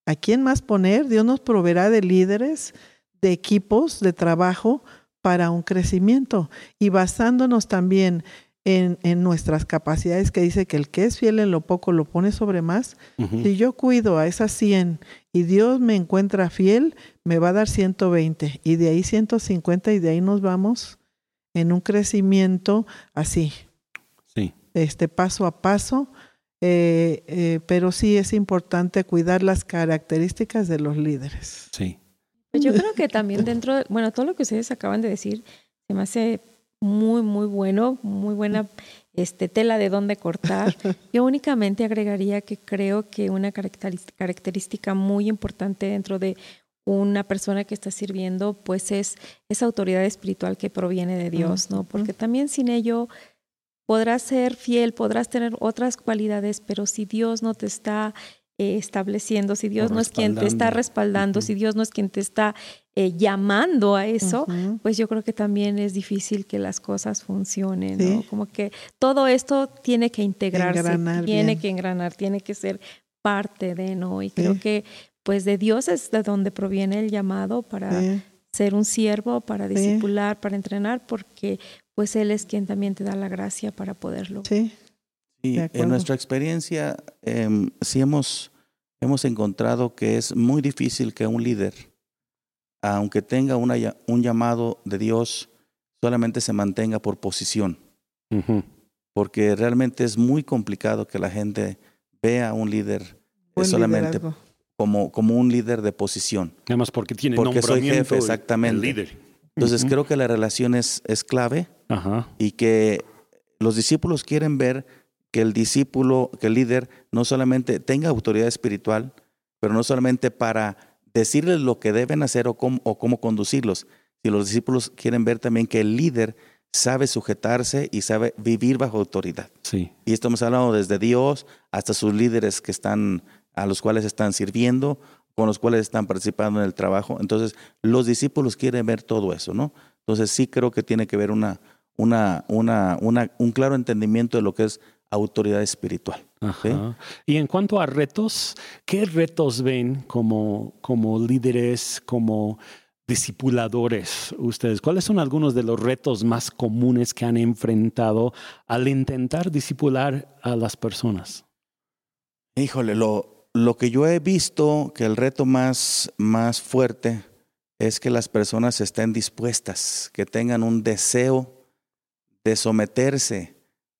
a quién más poner. Dios nos proveerá de líderes, de equipos de trabajo para un crecimiento y basándonos también en, en, nuestras capacidades, que dice que el que es fiel en lo poco lo pone sobre más. Si yo cuido a esas 100 y Dios me encuentra fiel, me va a dar 120 y de ahí 150 y de ahí nos vamos en un crecimiento así, este, paso a paso, eh, eh, pero sí es importante cuidar las características de los líderes. Sí. Pues yo creo que también dentro, bueno, todo lo que ustedes acaban de decir se me hace muy, muy bueno, muy buena este, tela de dónde cortar. Yo únicamente agregaría que creo que una característica muy importante dentro de una persona que está sirviendo, pues es esa autoridad espiritual que proviene de Dios, ¿no? Porque también sin ello podrás ser fiel, podrás tener otras cualidades, pero si Dios no te está eh, estableciendo, si Dios no es quien te está respaldando, si Dios no es quien te está eh, llamando a eso, pues yo creo que también es difícil que las cosas funcionen, ¿no? Como que todo esto tiene que integrarse, tiene que engranar, tiene que ser parte de, ¿no? Y creo que pues de Dios es de donde proviene el llamado para ser un siervo, para discipular, para entrenar, porque pues Él es quien también te da la gracia para poderlo. Sí. Y en nuestra experiencia, em, sí hemos, hemos encontrado que es muy difícil que un líder, aunque tenga una un llamado de Dios, solamente se mantenga por posición, porque realmente es muy complicado que la gente vea a un líder Buen solamente liderazgo. como, como un líder de posición. Nada más porque tiene Porque soy nombramiento jefe, el- exactamente. el líder. Entonces creo que la relación es, es clave Ajá. y que los discípulos quieren ver que el discípulo, que el líder no solamente tenga autoridad espiritual, pero no solamente para decirles lo que deben hacer o cómo, o cómo conducirlos, sino los discípulos quieren ver también que el líder sabe sujetarse y sabe vivir bajo autoridad. Sí. Y estamos hablando desde Dios hasta sus líderes que están, a los cuales están sirviendo, con los cuales están participando en el trabajo. Entonces, los discípulos quieren ver todo eso, ¿no? Entonces, sí creo que tiene que haber una, una, una, una, un claro entendimiento de lo que es autoridad espiritual. Y en cuanto a retos, ¿qué retos ven como, como líderes, como discipuladores ustedes? ¿Cuáles son algunos de los retos más comunes que han enfrentado al intentar discipular a las personas? Híjole, lo, lo que yo he visto que el reto más, más fuerte es que las personas estén dispuestas, que tengan un deseo de someterse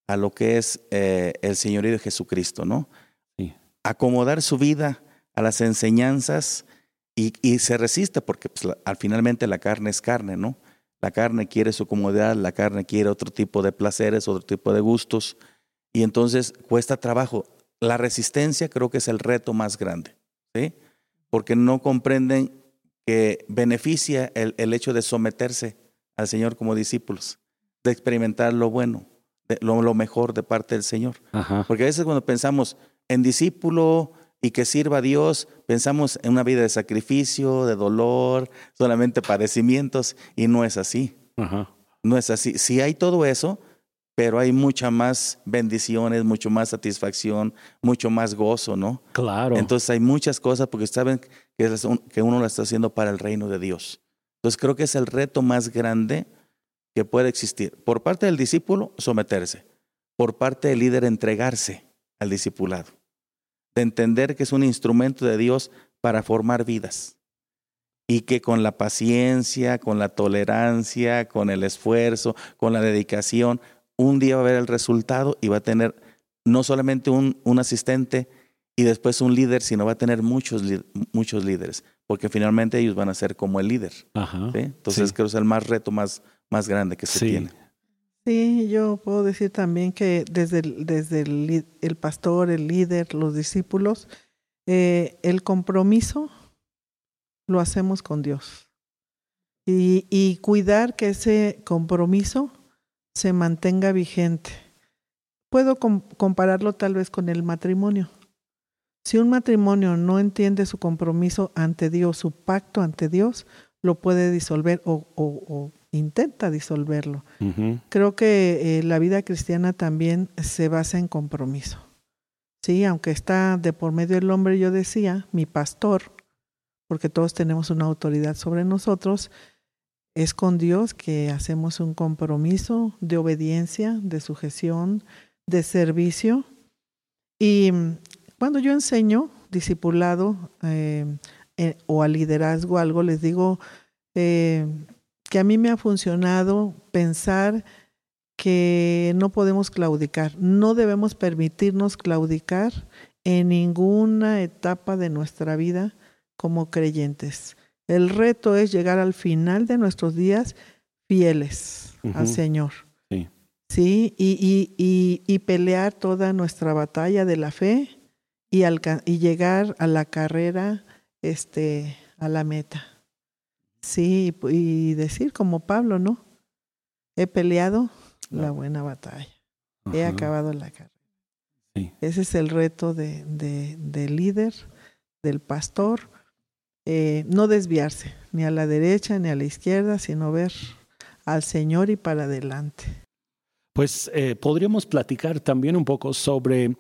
a lo que es eh, el señorío de Jesucristo, ¿no? Sí. Acomodar su vida a las enseñanzas y, y se resiste porque pues, la- al finalmente la carne es carne, ¿no? La carne quiere su comodidad, la carne quiere otro tipo de placeres, otro tipo de gustos y entonces cuesta trabajo. La resistencia creo que es el reto más grande, ¿sí? Porque no comprenden que beneficia el, el hecho de someterse al Señor como discípulos, de experimentar lo bueno, de- lo, lo mejor de parte del Señor. Ajá. Porque a veces cuando pensamos en discípulo y que sirva a Dios, pensamos en una vida de sacrificio, de dolor, solamente padecimientos, y no es así. Ajá. No es así. Sí hay todo eso, pero hay mucha más bendiciones, mucho más satisfacción, mucho más gozo, ¿no? Claro. Entonces hay muchas cosas porque saben que, es que uno lo está haciendo para el reino de Dios. Entonces creo que es el reto más grande que puede existir. Por parte del discípulo, someterse. Por parte del líder, entregarse al discipulado. De entender que es un instrumento de Dios para formar vidas. Y que con la paciencia, con la tolerancia, con el esfuerzo, con la dedicación, un día va a ver el resultado y va a tener no solamente un, un asistente y después un líder, sino va a tener muchos, muchos líderes, porque finalmente ellos van a ser como el líder. Ajá. ¿sí? Entonces Sí. creo que es el más reto más, más grande que se Sí. tiene. Sí, yo puedo decir también que desde el, desde el, pastor, el líder, los discípulos, eh, el compromiso lo hacemos con Dios. Y, y cuidar que ese compromiso se mantenga vigente. Puedo com- compararlo tal vez con el matrimonio. Si un matrimonio no entiende su compromiso ante Dios, su pacto ante Dios, lo puede disolver o- o- o intenta disolverlo. Creo que eh, la vida cristiana también se basa en compromiso. Sí, aunque está de por medio del hombre, yo decía, mi pastor, porque todos tenemos una autoridad sobre nosotros, es con Dios que hacemos un compromiso de obediencia, de sujeción, de servicio. Y mm, cuando yo enseño discipulado eh, eh, o a liderazgo algo, les digo eh, que a mí me ha funcionado pensar que no podemos claudicar, no debemos permitirnos claudicar en ninguna etapa de nuestra vida como creyentes. El reto es llegar al final de nuestros días fieles al. Señor. Sí. Sí, y, y, y, y pelear toda nuestra batalla de la fe y, y llegar a la carrera, este, a la meta. Sí, y decir como Pablo, ¿no? He peleado la buena batalla, he acabado la carrera. Sí. Ese es el reto de, de- del líder, del pastor, eh, no desviarse ni a la derecha ni a la izquierda, sino ver al Señor y para adelante. Pues eh, podríamos platicar también un poco sobre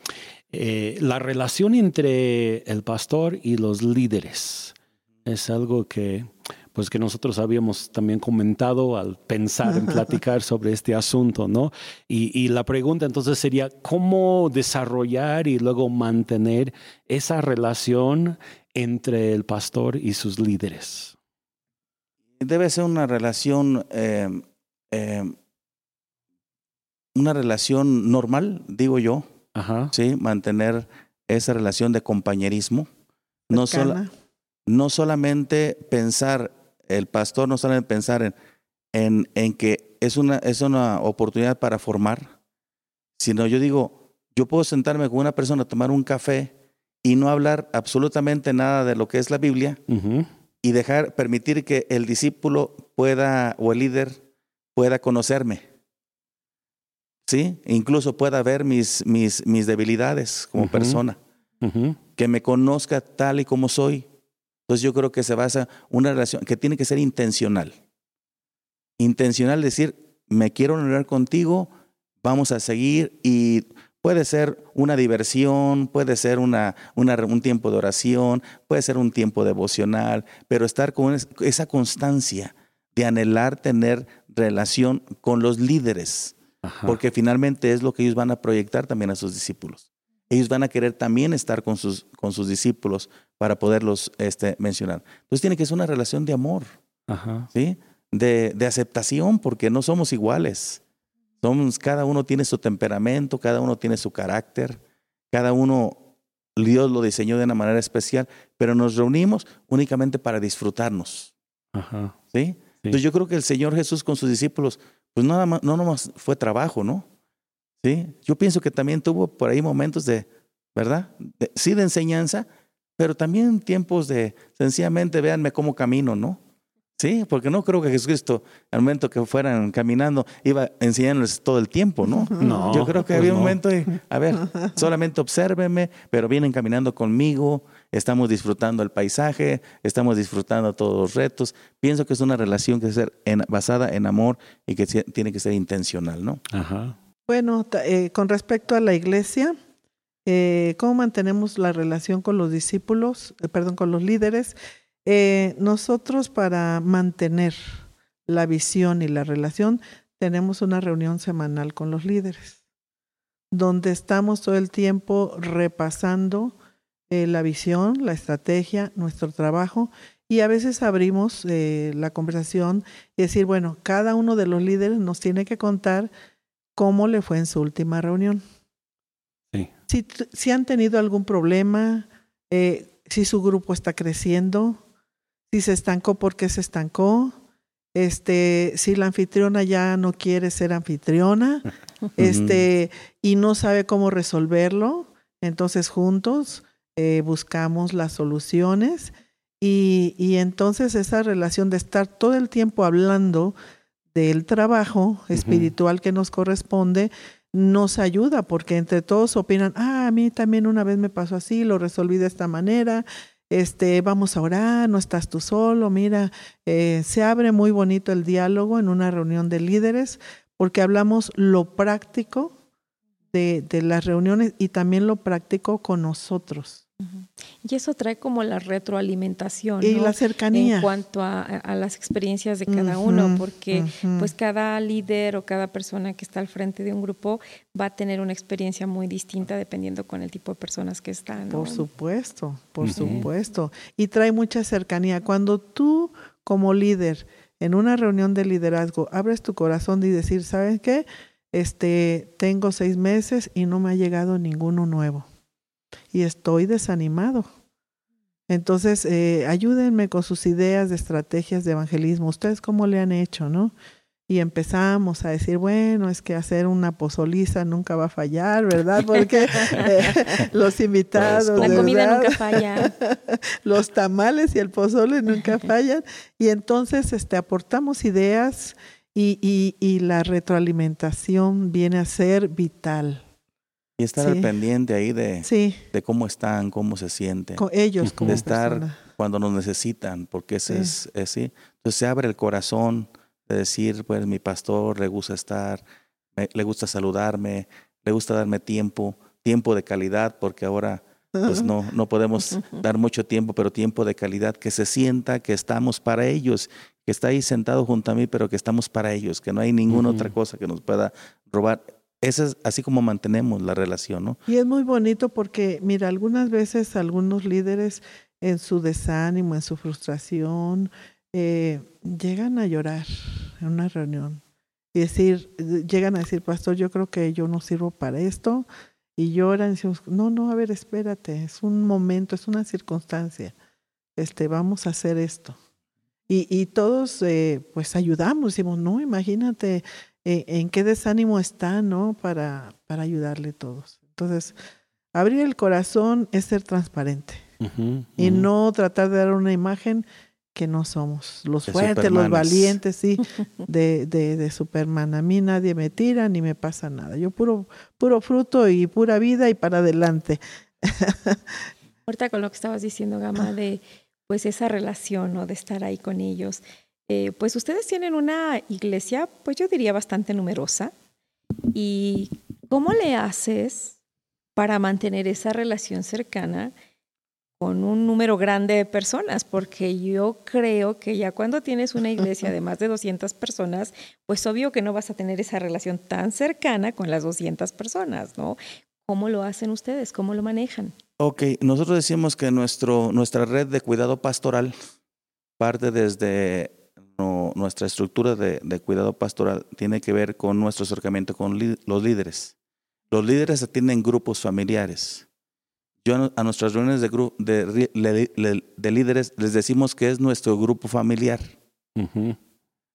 eh, la relación entre el pastor y los líderes. Es algo que pues que nosotros habíamos también comentado al pensar en platicar sobre este asunto, ¿no? Y, y la pregunta entonces sería, ¿cómo desarrollar y luego mantener esa relación entre el pastor y sus líderes? Debe ser una relación, eh, eh, una relación normal, digo yo, Ajá. sí, mantener esa relación de compañerismo. No, sola- no solamente pensar, el pastor no solamente pensar en, en, en que es una, es una oportunidad para formar, sino yo digo, yo puedo sentarme con una persona a tomar un café y no hablar absolutamente nada de lo que es la Biblia y dejar, permitir que el discípulo pueda, o el líder pueda conocerme. ¿Sí? Incluso pueda ver mis, mis, mis debilidades como persona que me conozca tal y como soy. Entonces yo creo que se basa una relación que tiene que ser intencional. Intencional decir, me quiero honrar contigo, vamos a seguir y puede ser una diversión, puede ser una, una- un tiempo de oración, puede ser un tiempo devocional, pero estar con es- esa constancia de anhelar tener relación con los líderes Ajá. porque finalmente es lo que ellos van a proyectar también a sus discípulos. Ellos van a querer también estar con sus, con sus discípulos para poderlos este, mencionar. Entonces tiene que ser una relación de amor, Ajá. ¿sí? De, de aceptación, porque no somos iguales. Somos, cada uno tiene su temperamento, cada uno tiene su carácter, cada uno, Dios lo diseñó de una manera especial, pero nos reunimos únicamente para disfrutarnos. Ajá. ¿sí? Entonces yo creo que el Señor Jesús con sus discípulos, pues nada más, no nomás fue trabajo, ¿no? ¿Sí? Yo pienso que también tuvo por ahí momentos de, ¿verdad? De- sí, de enseñanza, pero también tiempos de, sencillamente, véanme cómo camino, ¿no? Sí, porque no creo que Jesucristo, al momento que fueran caminando, iba enseñándoles todo el tiempo, ¿no? No, Yo creo que pues había un no. momento de, a ver, solamente obsérvenme, pero vienen caminando conmigo, estamos disfrutando el paisaje, estamos disfrutando todos los retos. Pienso que es una relación que debe ser en- basada en amor y que tiene que ser intencional, ¿no? Ajá. Bueno, eh, con respecto a la iglesia, eh, ¿cómo mantenemos la relación con los discípulos, eh, perdón, con los líderes? Eh, nosotros para mantener la visión y la relación tenemos una reunión semanal con los líderes, donde estamos todo el tiempo repasando eh, la visión, la estrategia, nuestro trabajo y a veces abrimos la conversación y decir, bueno, cada uno de los líderes nos tiene que contar cómo le fue en su última reunión. Sí. Si, si han tenido algún problema, eh, si su grupo está creciendo, si se estancó, ¿por qué se estancó? Este, si la anfitriona ya no quiere ser anfitriona, este, y no sabe cómo resolverlo, entonces juntos eh, buscamos las soluciones y, y entonces esa relación de estar todo el tiempo hablando del trabajo espiritual que nos corresponde nos ayuda porque entre todos opinan, ah, a mí también una vez me pasó así, lo resolví de esta manera, este, vamos a orar, no estás tú solo, mira, eh, se abre muy bonito el diálogo en una reunión de líderes porque hablamos lo práctico de, de las reuniones y también lo práctico con nosotros. Y eso trae como la retroalimentación. Y ¿no? la cercanía. En cuanto a, a las experiencias de cada uno, porque pues cada líder o cada persona que está al frente de un grupo va a tener una experiencia muy distinta dependiendo con el tipo de personas que están. ¿no? Por supuesto, por supuesto. Y trae mucha cercanía. Cuando tú como líder en una reunión de liderazgo abres tu corazón y decir, ¿sabes qué? Este, tengo seis meses y no me ha llegado ninguno nuevo. Y estoy desanimado. Entonces, eh, ayúdenme con sus ideas de estrategias de evangelismo. ¿Ustedes cómo le han hecho, no? Y empezamos a decir, bueno, es que hacer una pozoliza nunca va a fallar, ¿verdad? Porque eh, los invitados, Pues, La comida ¿verdad? nunca falla. los tamales y el pozole nunca fallan. Y entonces este, aportamos ideas y, y, y la retroalimentación viene a ser vital. Y estar Sí. al pendiente ahí de, Sí, de cómo están, cómo se sienten, con ellos como de estar persona. cuando nos necesitan, porque ese Sí. es, es sí. Entonces se abre el corazón de decir, pues mi pastor le gusta estar, me- le gusta saludarme, le gusta darme tiempo, tiempo de calidad, porque ahora pues no, no podemos dar mucho tiempo, pero tiempo de calidad, que se sienta que estamos para ellos, que está ahí sentado junto a mí, pero que estamos para ellos, que no hay ninguna otra cosa que nos pueda robar. Ese es así como mantenemos la relación, ¿no? Y es muy bonito porque, mira, algunas veces algunos líderes en su desánimo, en su frustración, eh, llegan a llorar en una reunión y decir, llegan a decir, pastor, yo creo que yo no sirvo para esto. Y lloran y decimos, no, no, a ver, espérate, es un momento, es una circunstancia. Este, vamos a hacer esto. Y, y todos, eh, pues, ayudamos, decimos, no, imagínate eh, en qué desánimo está, ¿no? Para, para ayudarle a todos. Entonces, abrir el corazón es ser transparente y no tratar de dar una imagen que no somos. Los fuertes, los valientes, sí, de, de, de, Superman. A mí nadie me tira ni me pasa nada. Yo puro, puro fruto y pura vida y para adelante. Ahorita con lo que estabas diciendo, Gama, de pues esa relación, ¿no? De estar ahí con ellos. Eh, pues ustedes tienen una iglesia, pues yo diría bastante numerosa. ¿Y cómo le haces para mantener esa relación cercana? con un número grande de personas, porque yo creo que ya cuando tienes una iglesia de más de 200 personas, pues obvio que no vas a tener esa relación tan cercana con las 200 personas, ¿no? ¿Cómo lo hacen ustedes? ¿Cómo lo manejan? Ok, nosotros decimos que nuestro, nuestra red de cuidado pastoral parte desde nuestra estructura de, de, cuidado pastoral, tiene que ver con nuestro acercamiento con los líderes. Los líderes atienden grupos familiares yo a nuestras reuniones de, de, líderes les decimos que es nuestro grupo familiar.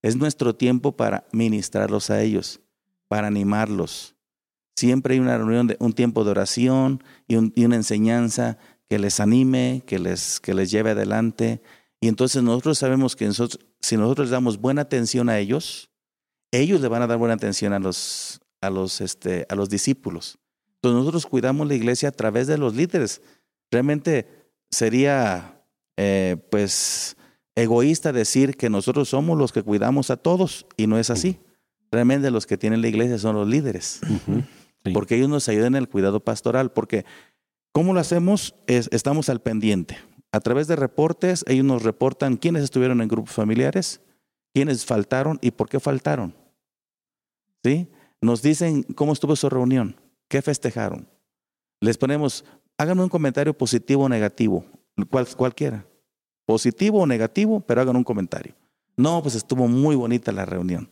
Es nuestro tiempo para ministrarlos a ellos, para animarlos. Siempre hay una reunión, de, un tiempo de oración y, una enseñanza que les anime, que les, que les lleve adelante. Y entonces nosotros sabemos que si nosotros les damos buena atención a ellos, ellos le van a dar buena atención a los, a los, este, a los discípulos. Entonces nosotros cuidamos la iglesia a través de los líderes. Realmente sería eh, pues egoísta decir que nosotros somos los que cuidamos a todos y no es así. Realmente los que tienen la iglesia son los líderes, porque ellos nos ayudan en el cuidado pastoral, porque ¿cómo lo hacemos? Es, estamos al pendiente. A través de reportes, ellos nos reportan quiénes estuvieron en grupos familiares, quiénes faltaron y por qué faltaron. ¿Sí? Nos dicen cómo estuvo su reunión. ¿Qué festejaron? Les ponemos, hagan un comentario positivo o negativo, cual, cualquiera. Positivo o negativo, pero hagan un comentario. No, pues estuvo muy bonita la reunión.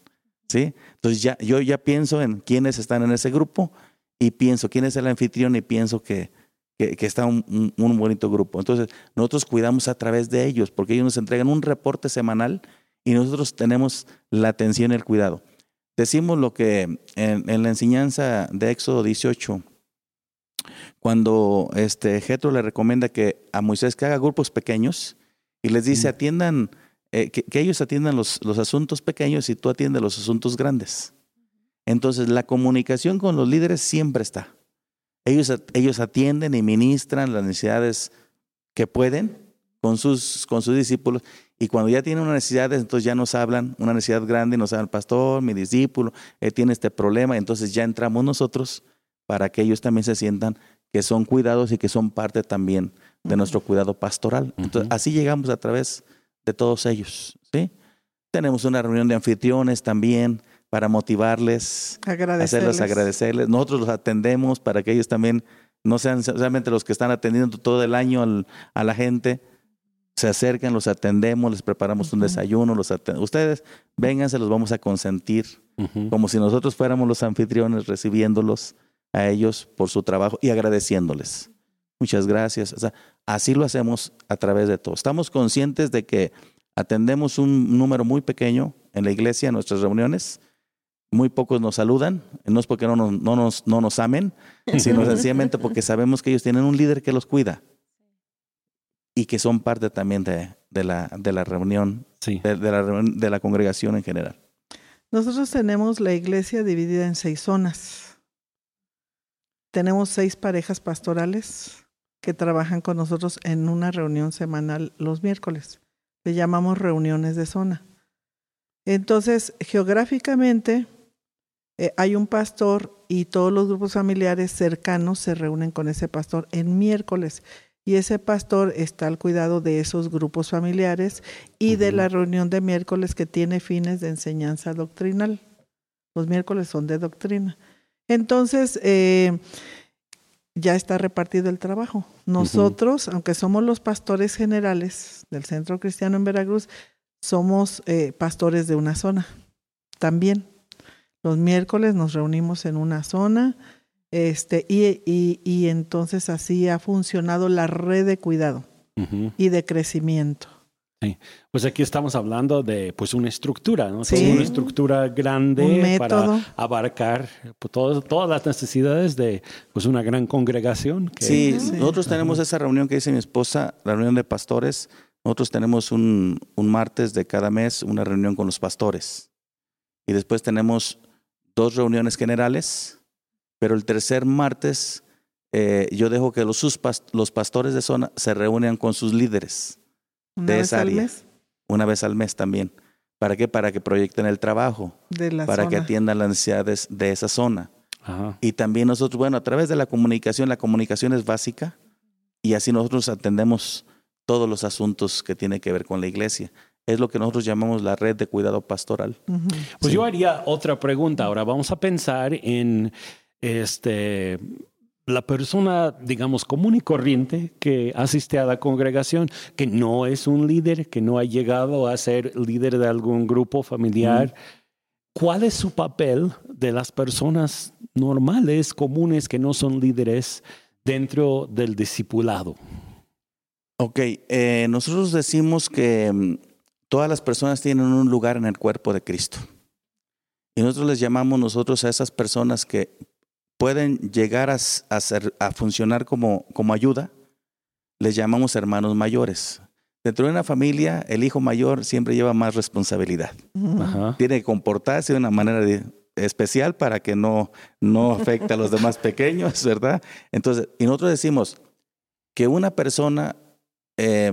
¿Sí? Entonces ya, yo ya pienso en quiénes están en ese grupo y pienso quién es el anfitrión y pienso que, que, está un, un, bonito grupo. Entonces nosotros cuidamos a través de ellos porque ellos nos entregan un reporte semanal y nosotros tenemos la atención y el cuidado. Decimos lo que en, la enseñanza de Éxodo 18, cuando este Jetro le recomienda que a Moisés que haga grupos pequeños y les dice atiendan, eh, que, ellos atiendan los, los asuntos pequeños y tú atiendes los asuntos grandes. Entonces la comunicación con los líderes siempre está. Ellos, ellos atienden y ministran las necesidades que pueden con sus, con sus discípulos y cuando ya tienen una necesidad, entonces ya nos hablan, una necesidad grande, nos hablan, pastor, mi discípulo, él tiene este problema, entonces ya entramos nosotros para que ellos también se sientan que son cuidados y que son parte también de nuestro cuidado pastoral. Entonces, así llegamos a través de todos ellos, ¿sí? Tenemos una reunión de anfitriones también para motivarles, hacerles agradecerles. Nosotros los atendemos para que ellos también no sean solamente los que están atendiendo todo el año a la gente, se acercan, los atendemos, les preparamos un desayuno, los ustedes vengan, se los vamos a consentir, como si nosotros fuéramos los anfitriones recibiéndolos a ellos por su trabajo y agradeciéndoles. Muchas gracias. O sea, así lo hacemos a través de todo. Estamos conscientes de que atendemos un número muy pequeño en la iglesia, en nuestras reuniones. Muy pocos nos saludan, no es porque no nos, no nos, no nos amen, sino sencillamente porque sabemos que ellos tienen un líder que los cuida y que son parte también de, la, de la reunión, de, la, de la congregación en general. Nosotros tenemos la iglesia dividida en seis zonas. Tenemos seis parejas pastorales que trabajan con nosotros en una reunión semanal los miércoles. Le llamamos reuniones de zona. Entonces, geográficamente, eh, hay un pastor y todos los grupos familiares cercanos se reúnen con ese pastor en miércoles. Y ese pastor está al cuidado de esos grupos familiares y de la reunión de miércoles que tiene fines de enseñanza doctrinal. Los miércoles son de doctrina. Entonces, eh, ya está repartido el trabajo. Nosotros, aunque somos los pastores generales del Centro Cristiano en Veracruz, somos eh, pastores de una zona también. Los miércoles nos reunimos en una zona este, y, y, y entonces así ha funcionado la red de cuidado y de crecimiento. Pues aquí estamos hablando de pues una estructura, ¿no? Sí. Una estructura grande Un método. para abarcar pues, todo- todas las necesidades de pues una gran congregación. que- Sí, Sí. nosotros tenemos esa reunión que dice mi esposa, la reunión de pastores. Nosotros tenemos un, un martes de cada mes una reunión con los pastores. Y después tenemos dos reuniones generales, pero el tercer martes eh, yo dejo que los, los pastores de zona se reúnan con sus líderes Una De vez esa al área. mes una vez al mes también. ¿Para qué? Para que proyecten el trabajo, de la para que zona. atiendan las necesidades de esa zona. Ajá. Y también nosotros, bueno, a través de la comunicación, la comunicación es básica y así nosotros atendemos todos los asuntos que tienen que ver con la iglesia. Es lo que nosotros llamamos la red de cuidado pastoral. Pues Sí. yo haría otra pregunta. Ahora vamos a pensar en este la persona, digamos, común y corriente que asiste a la congregación, que no es un líder, que no ha llegado a ser líder de algún grupo familiar. ¿Cuál es su papel de las personas normales, comunes, que no son líderes dentro del discipulado? Ok, eh, nosotros decimos que mm, todas las personas tienen un lugar en el cuerpo de Cristo. Y nosotros les llamamos nosotros a esas personas que pueden llegar a, s- a ser- a funcionar como, como ayuda, les llamamos hermanos mayores. Dentro de una familia, el hijo mayor siempre lleva más responsabilidad. Ajá. Tiene que comportarse de una manera de- especial para que no, no afecte a los demás pequeños, ¿verdad? Entonces, y nosotros decimos que una persona eh,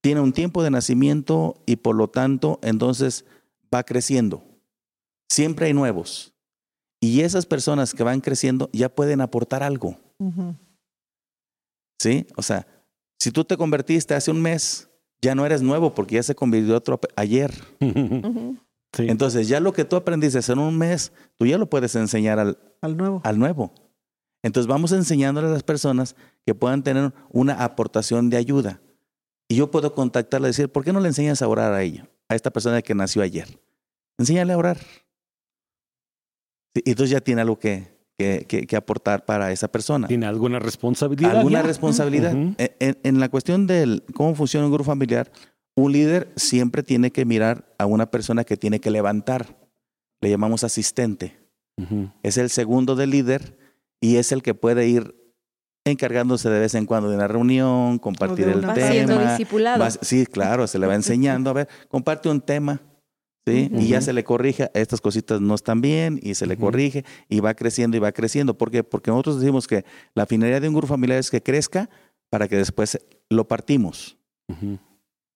tiene un tiempo de nacimiento y por lo tanto, entonces va creciendo. Siempre hay nuevos. Y esas personas que van creciendo ya pueden aportar algo. ¿sí? O sea, si tú te convertiste hace un mes, ya no eres nuevo porque ya se convirtió otro ayer. Sí. Entonces, ya lo que tú aprendiste en un mes, tú ya lo puedes enseñar al, Al nuevo. al nuevo. Entonces, vamos enseñándole a las personas que puedan tener una aportación de ayuda. Y yo puedo contactarle y decir, ¿por qué no le enseñas a orar a ella, a esta persona que nació ayer? Enséñale a orar. Y entonces ya tiene algo que, que, que- que aportar para esa persona. ¿Tiene alguna responsabilidad? Alguna ya? responsabilidad. Ujú. En- en, en la cuestión del cómo funciona un grupo familiar, un líder siempre tiene que mirar a una persona que tiene que levantar. Le llamamos asistente. Es el segundo del líder y es el que puede ir encargándose de vez en cuando de una reunión, compartir de el Va siendo tema. discipulado. Sí, claro, se le va enseñando. A ver, comparte un tema. ¿sí? Y ya se le corrige, estas cositas no están bien y se le corrige y va creciendo y va creciendo. ¿Por qué? Porque nosotros decimos que la finalidad de un grupo familiar es que crezca para que después lo partimos. Ujú.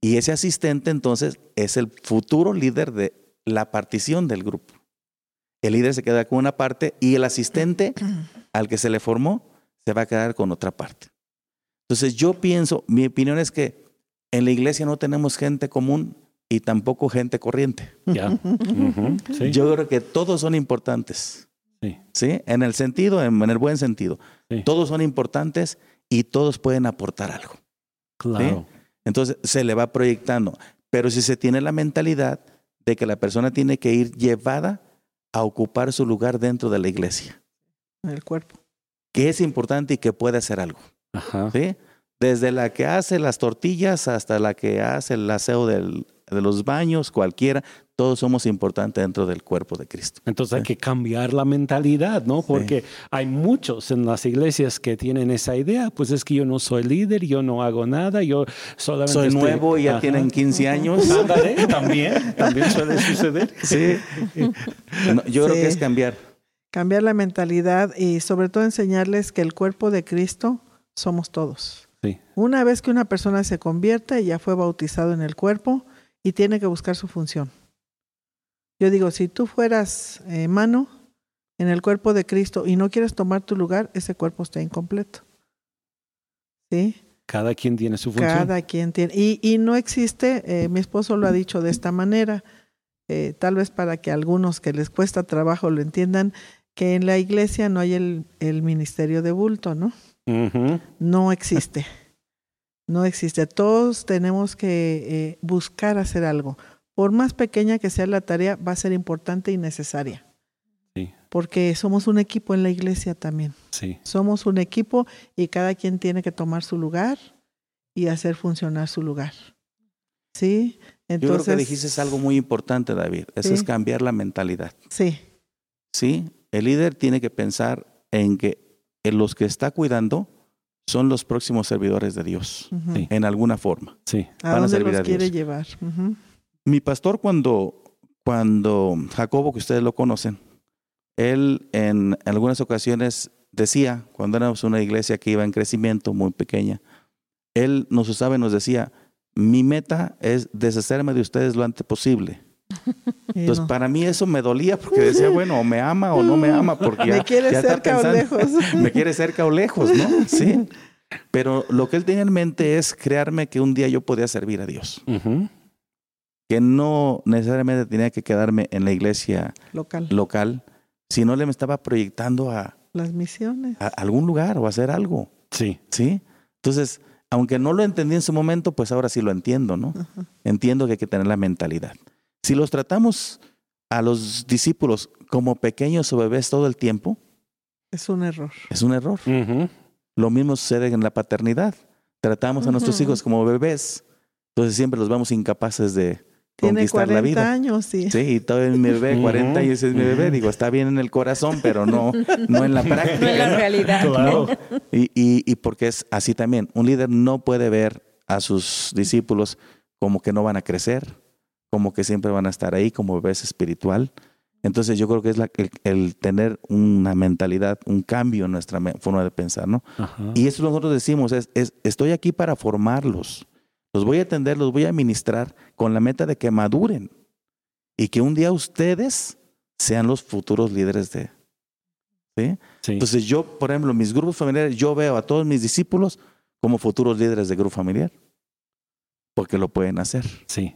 Y ese asistente entonces es el futuro líder de la partición del grupo. El líder se queda con una parte y el asistente al que se le formó se va a quedar con otra parte. Entonces yo pienso, mi opinión es que en la iglesia no tenemos gente común y tampoco gente corriente. Ya. Ujú. Sí. Yo creo que todos son importantes, Sí. ¿sí? En el sentido, en, en el buen sentido. Sí. Todos son importantes y todos pueden aportar algo. Claro. Entonces se le va proyectando. Pero si se tiene la mentalidad de que la persona tiene que ir llevada a ocupar su lugar dentro de la iglesia, En el cuerpo. Que es importante y que puede hacer algo. Ajá. ¿sí? Desde la que hace las tortillas hasta la que hace el aseo del- de los baños, cualquiera, todos somos importantes dentro del cuerpo de Cristo. Entonces hay que cambiar la mentalidad, ¿no? Porque hay muchos en las iglesias que tienen esa idea, pues es que yo no soy líder, yo no hago nada, yo solamente Soy estoy- nuevo y ya Ajá. tienen 15 años. Ándale, también, también suele suceder. Sí. No, yo creo Sí. que es cambiar. Cambiar la mentalidad y sobre todo enseñarles que el cuerpo de Cristo somos todos. Sí. Una vez que una persona se convierte, ya fue bautizado en el cuerpo y tiene que buscar su función. Yo digo, si tú fueras eh, mano, en el cuerpo de Cristo y no quieres tomar tu lugar, ese cuerpo está incompleto. ¿Sí? Cada quien tiene su función. Cada quien tiene. Y, y no existe, eh, mi esposo lo ha dicho de esta manera, eh, tal vez para que algunos que les cuesta trabajo lo entiendan, que en la iglesia no hay el, el ministerio de bulto, ¿no? No existe. No existe. Todos tenemos que eh, buscar hacer algo. Por más pequeña que sea la tarea, va a ser importante y necesaria. Sí. Porque somos un equipo en la iglesia también. Sí, Somos un equipo y cada quien tiene que tomar su lugar y hacer funcionar su lugar. ¿Sí? Yo Entonces, creo que dijiste algo muy importante, David. Eso Sí. es cambiar la mentalidad. sí, ¿sí? El líder tiene que pensar en que en los que está cuidando son los próximos servidores de Dios, en alguna forma. sí. ¿a van a servir los a quiere Dios. llevar? Ujú. Mi pastor cuando, cuando Jacobo, que ustedes lo conocen, él en algunas ocasiones decía, cuando éramos una iglesia que iba en crecimiento muy pequeña, él nos usaba y nos decía, mi meta es deshacerme de ustedes lo antes posible. Y Entonces, no. para mí eso me dolía porque decía, bueno, o me ama o no me ama, porque ya, ¿Me quiere ya está cerca o pensando, lejos? me quiere cerca o lejos, ¿no? Sí. Pero lo que él tenía en mente es crearme que un día yo podía servir a Dios, que no necesariamente tenía que quedarme en la iglesia Local. local, sino le me estaba proyectando a, Las misiones. a algún lugar o a hacer algo, Sí, ¿sí? Entonces, aunque no lo entendí en su momento, pues ahora sí lo entiendo, ¿no? Entiendo que hay que tener la mentalidad. Si los tratamos a los discípulos como pequeños o bebés todo el tiempo, Es un error. es un error. Lo mismo sucede en la paternidad. Tratamos a nuestros hijos como bebés, entonces siempre los vamos incapaces de Tiene conquistar 40 la vida. años y Sí, y todavía es mi bebé, 40 Ujú. años es mi bebé. Digo, está bien en el corazón, pero no, no en la práctica. No en la ¿no? realidad. Claro. Y, y- y porque es así también. Un líder no puede ver a sus discípulos como que no van a crecer, como que siempre van a estar ahí como bebés espiritual. Entonces yo creo que es la- el, el tener una mentalidad, un cambio en nuestra forma de pensar, ¿no? Ajá. Y eso nosotros decimos, es, es, estoy aquí para formarlos. Los voy a atender, los voy a administrar con la meta de que maduren y que un día ustedes sean los futuros líderes de... ¿sí? Sí. Entonces yo, por ejemplo, mis grupos familiares, yo veo a todos mis discípulos como futuros líderes de grupo familiar, porque lo pueden hacer. sí,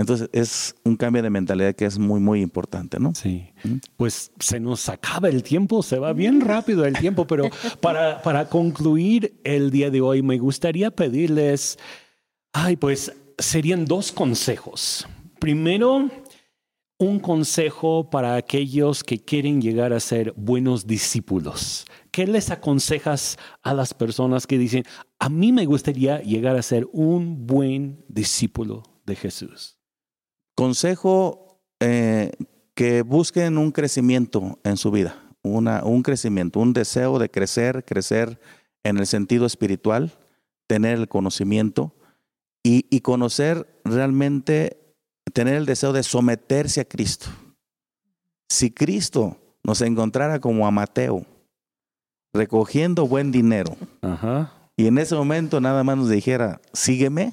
Entonces es un cambio de mentalidad que es muy, muy importante, ¿no? sí. ¿Mm? Pues se nos acaba el tiempo, se va bien rápido el tiempo, pero para, para concluir el día de hoy me gustaría pedirles, ay, pues serían dos consejos. Primero, un consejo para aquellos que quieren llegar a ser buenos discípulos. ¿Qué les aconsejas a las personas que dicen, a mí me gustaría llegar a ser un buen discípulo de Jesús? Consejo eh, que busquen un crecimiento en su vida, una, un crecimiento, un deseo de crecer, crecer en el sentido espiritual, tener el conocimiento y, y conocer realmente, tener el deseo de someterse a Cristo. Si Cristo nos encontrara como a Mateo, recogiendo buen dinero, Ajá. y en ese momento nada más nos dijera, sígueme,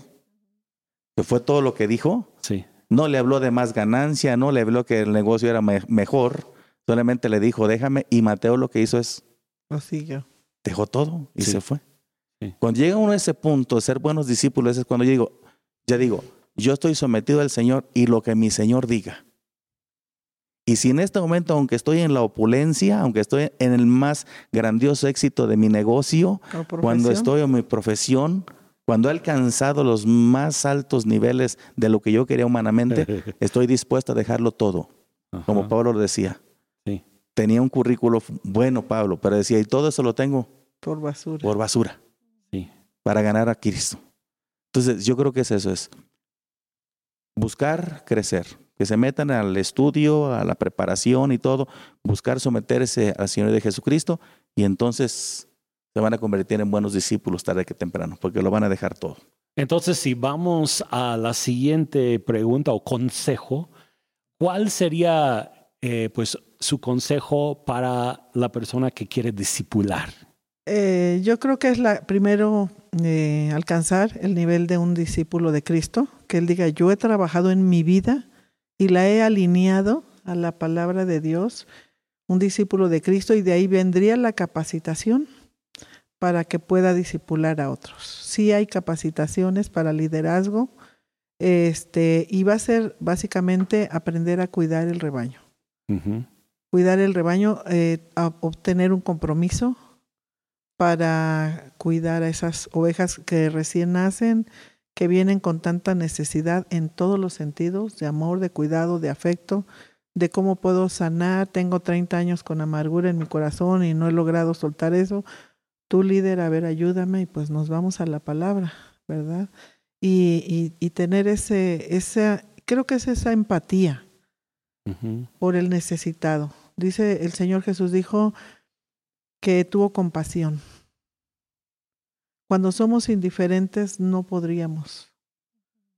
que fue todo lo que dijo, Sí. No le habló de más ganancia, no le habló que el negocio era me- mejor, solamente le dijo, déjame, y Mateo lo que hizo es, lo siguió. dejó todo y Sí. se fue. Sí. Cuando llega uno a ese punto de ser buenos discípulos, es cuando yo digo, ya digo, yo estoy sometido al Señor y lo que mi Señor diga. Y si en este momento, aunque estoy en la opulencia, aunque estoy en el más grandioso éxito de mi negocio, cuando estoy en mi profesión, cuando he alcanzado los más altos niveles de lo que yo quería humanamente, estoy dispuesto a dejarlo todo, como. Pablo lo decía. Sí. Tenía un currículo bueno, Pablo, pero decía, y todo eso lo tengo por basura. por basura, Sí. para ganar a Cristo. Entonces, yo creo que es eso, es buscar crecer, que se metan al estudio, a la preparación y todo, buscar someterse al Señor de Jesucristo y entonces se van a convertir en buenos discípulos tarde que temprano, porque lo van a dejar todo. Entonces, si vamos a la siguiente pregunta o consejo, ¿cuál sería eh, pues su consejo para la persona que quiere discipular? Eh, yo creo que es la primero eh, alcanzar el nivel de un discípulo de Cristo, que él diga, yo he trabajado en mi vida y la he alineado a la palabra de Dios. un discípulo de Cristo y de ahí vendría la capacitación para que pueda discipular a otros. Sí hay capacitaciones para liderazgo, este, y va a ser básicamente aprender a cuidar el rebaño. Cuidar el rebaño, eh, obtener un compromiso para cuidar a esas ovejas que recién nacen, que vienen con tanta necesidad en todos los sentidos, de amor, de cuidado, de afecto, de cómo puedo sanar. Tengo 30 años con amargura en mi corazón y no he logrado soltar eso. Tú líder, a ver, ayúdame y pues nos vamos a la palabra, ¿verdad? Y, y, tener ese, esa, creo que es esa empatía por el necesitado. Dice el Señor Jesús dijo que tuvo compasión. Cuando somos indiferentes no podríamos.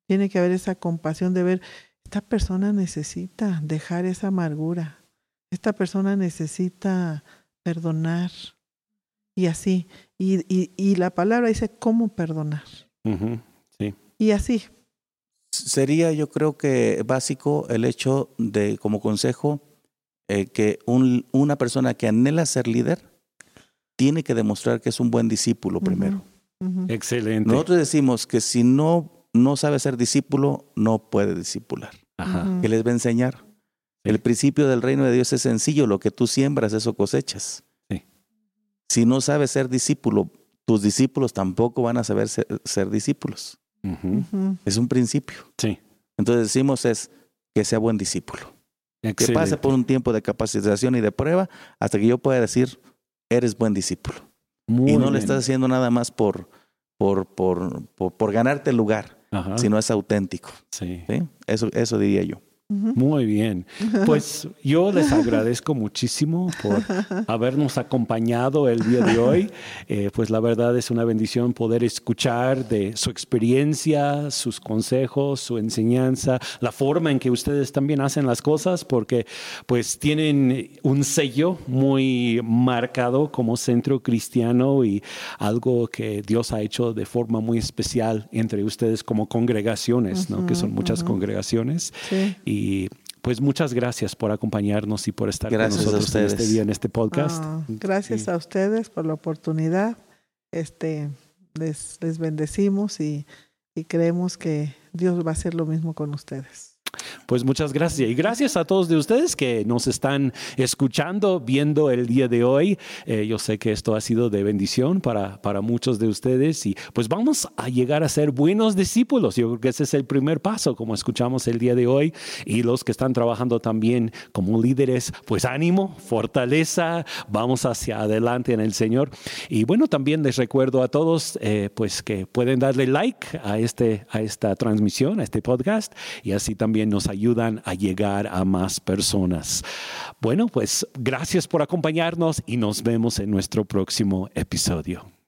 Tiene que haber esa compasión de ver, esta persona necesita dejar esa amargura, esta persona necesita perdonar y así. Y, y, la palabra dice cómo perdonar. Sí. Y así. Sería yo creo que básico el hecho de, como consejo, eh, que un, una persona que anhela ser líder tiene que demostrar que es un buen discípulo primero. Excelente. Nosotros decimos que si no, no sabe ser discípulo, no puede discipular. Ajá. ¿Qué les va a enseñar? El principio del reino de Dios es sencillo, lo que tú siembras, eso cosechas. Si no sabes ser discípulo, tus discípulos tampoco van a saber ser, discípulos. Es un principio. Sí. Entonces decimos es que sea buen discípulo. Que pase por un tiempo de capacitación y de prueba hasta que yo pueda decir, eres buen discípulo. y no le estás haciendo nada más por, por, por, por, ganarte el lugar, sino es auténtico. Sí. Eso, eso diría yo. Muy bien. Pues yo les agradezco muchísimo por habernos acompañado el día de hoy. Eh, pues la verdad es una bendición poder escuchar de su experiencia, sus consejos, su enseñanza, la forma en que ustedes también hacen las cosas, porque pues tienen un sello muy marcado como centro cristiano y algo que Dios ha hecho de forma muy especial entre ustedes como congregaciones, ¿no? que son muchas congregaciones. Y y pues muchas gracias por acompañarnos y por estar con nosotros en este día, en este podcast. Ah, gracias a ustedes por la oportunidad. Este, les, les bendecimos y, y creemos que Dios va a hacer lo mismo con ustedes. Pues muchas gracias. Y gracias a todos de ustedes que nos están escuchando, viendo el día de hoy. Eh, yo sé que esto ha sido de bendición para, para muchos de ustedes y pues vamos a llegar a ser buenos discípulos. Yo creo que ese es el primer paso, como escuchamos el día de hoy. Y los que están trabajando también como líderes, pues ánimo, fortaleza, vamos hacia adelante en el Señor. Y bueno, también les recuerdo a todos eh, pues que pueden darle like a, este, a esta transmisión, a este podcast y así nos ayudan a llegar a más personas. Bueno, pues gracias por acompañarnos y nos vemos en nuestro próximo episodio.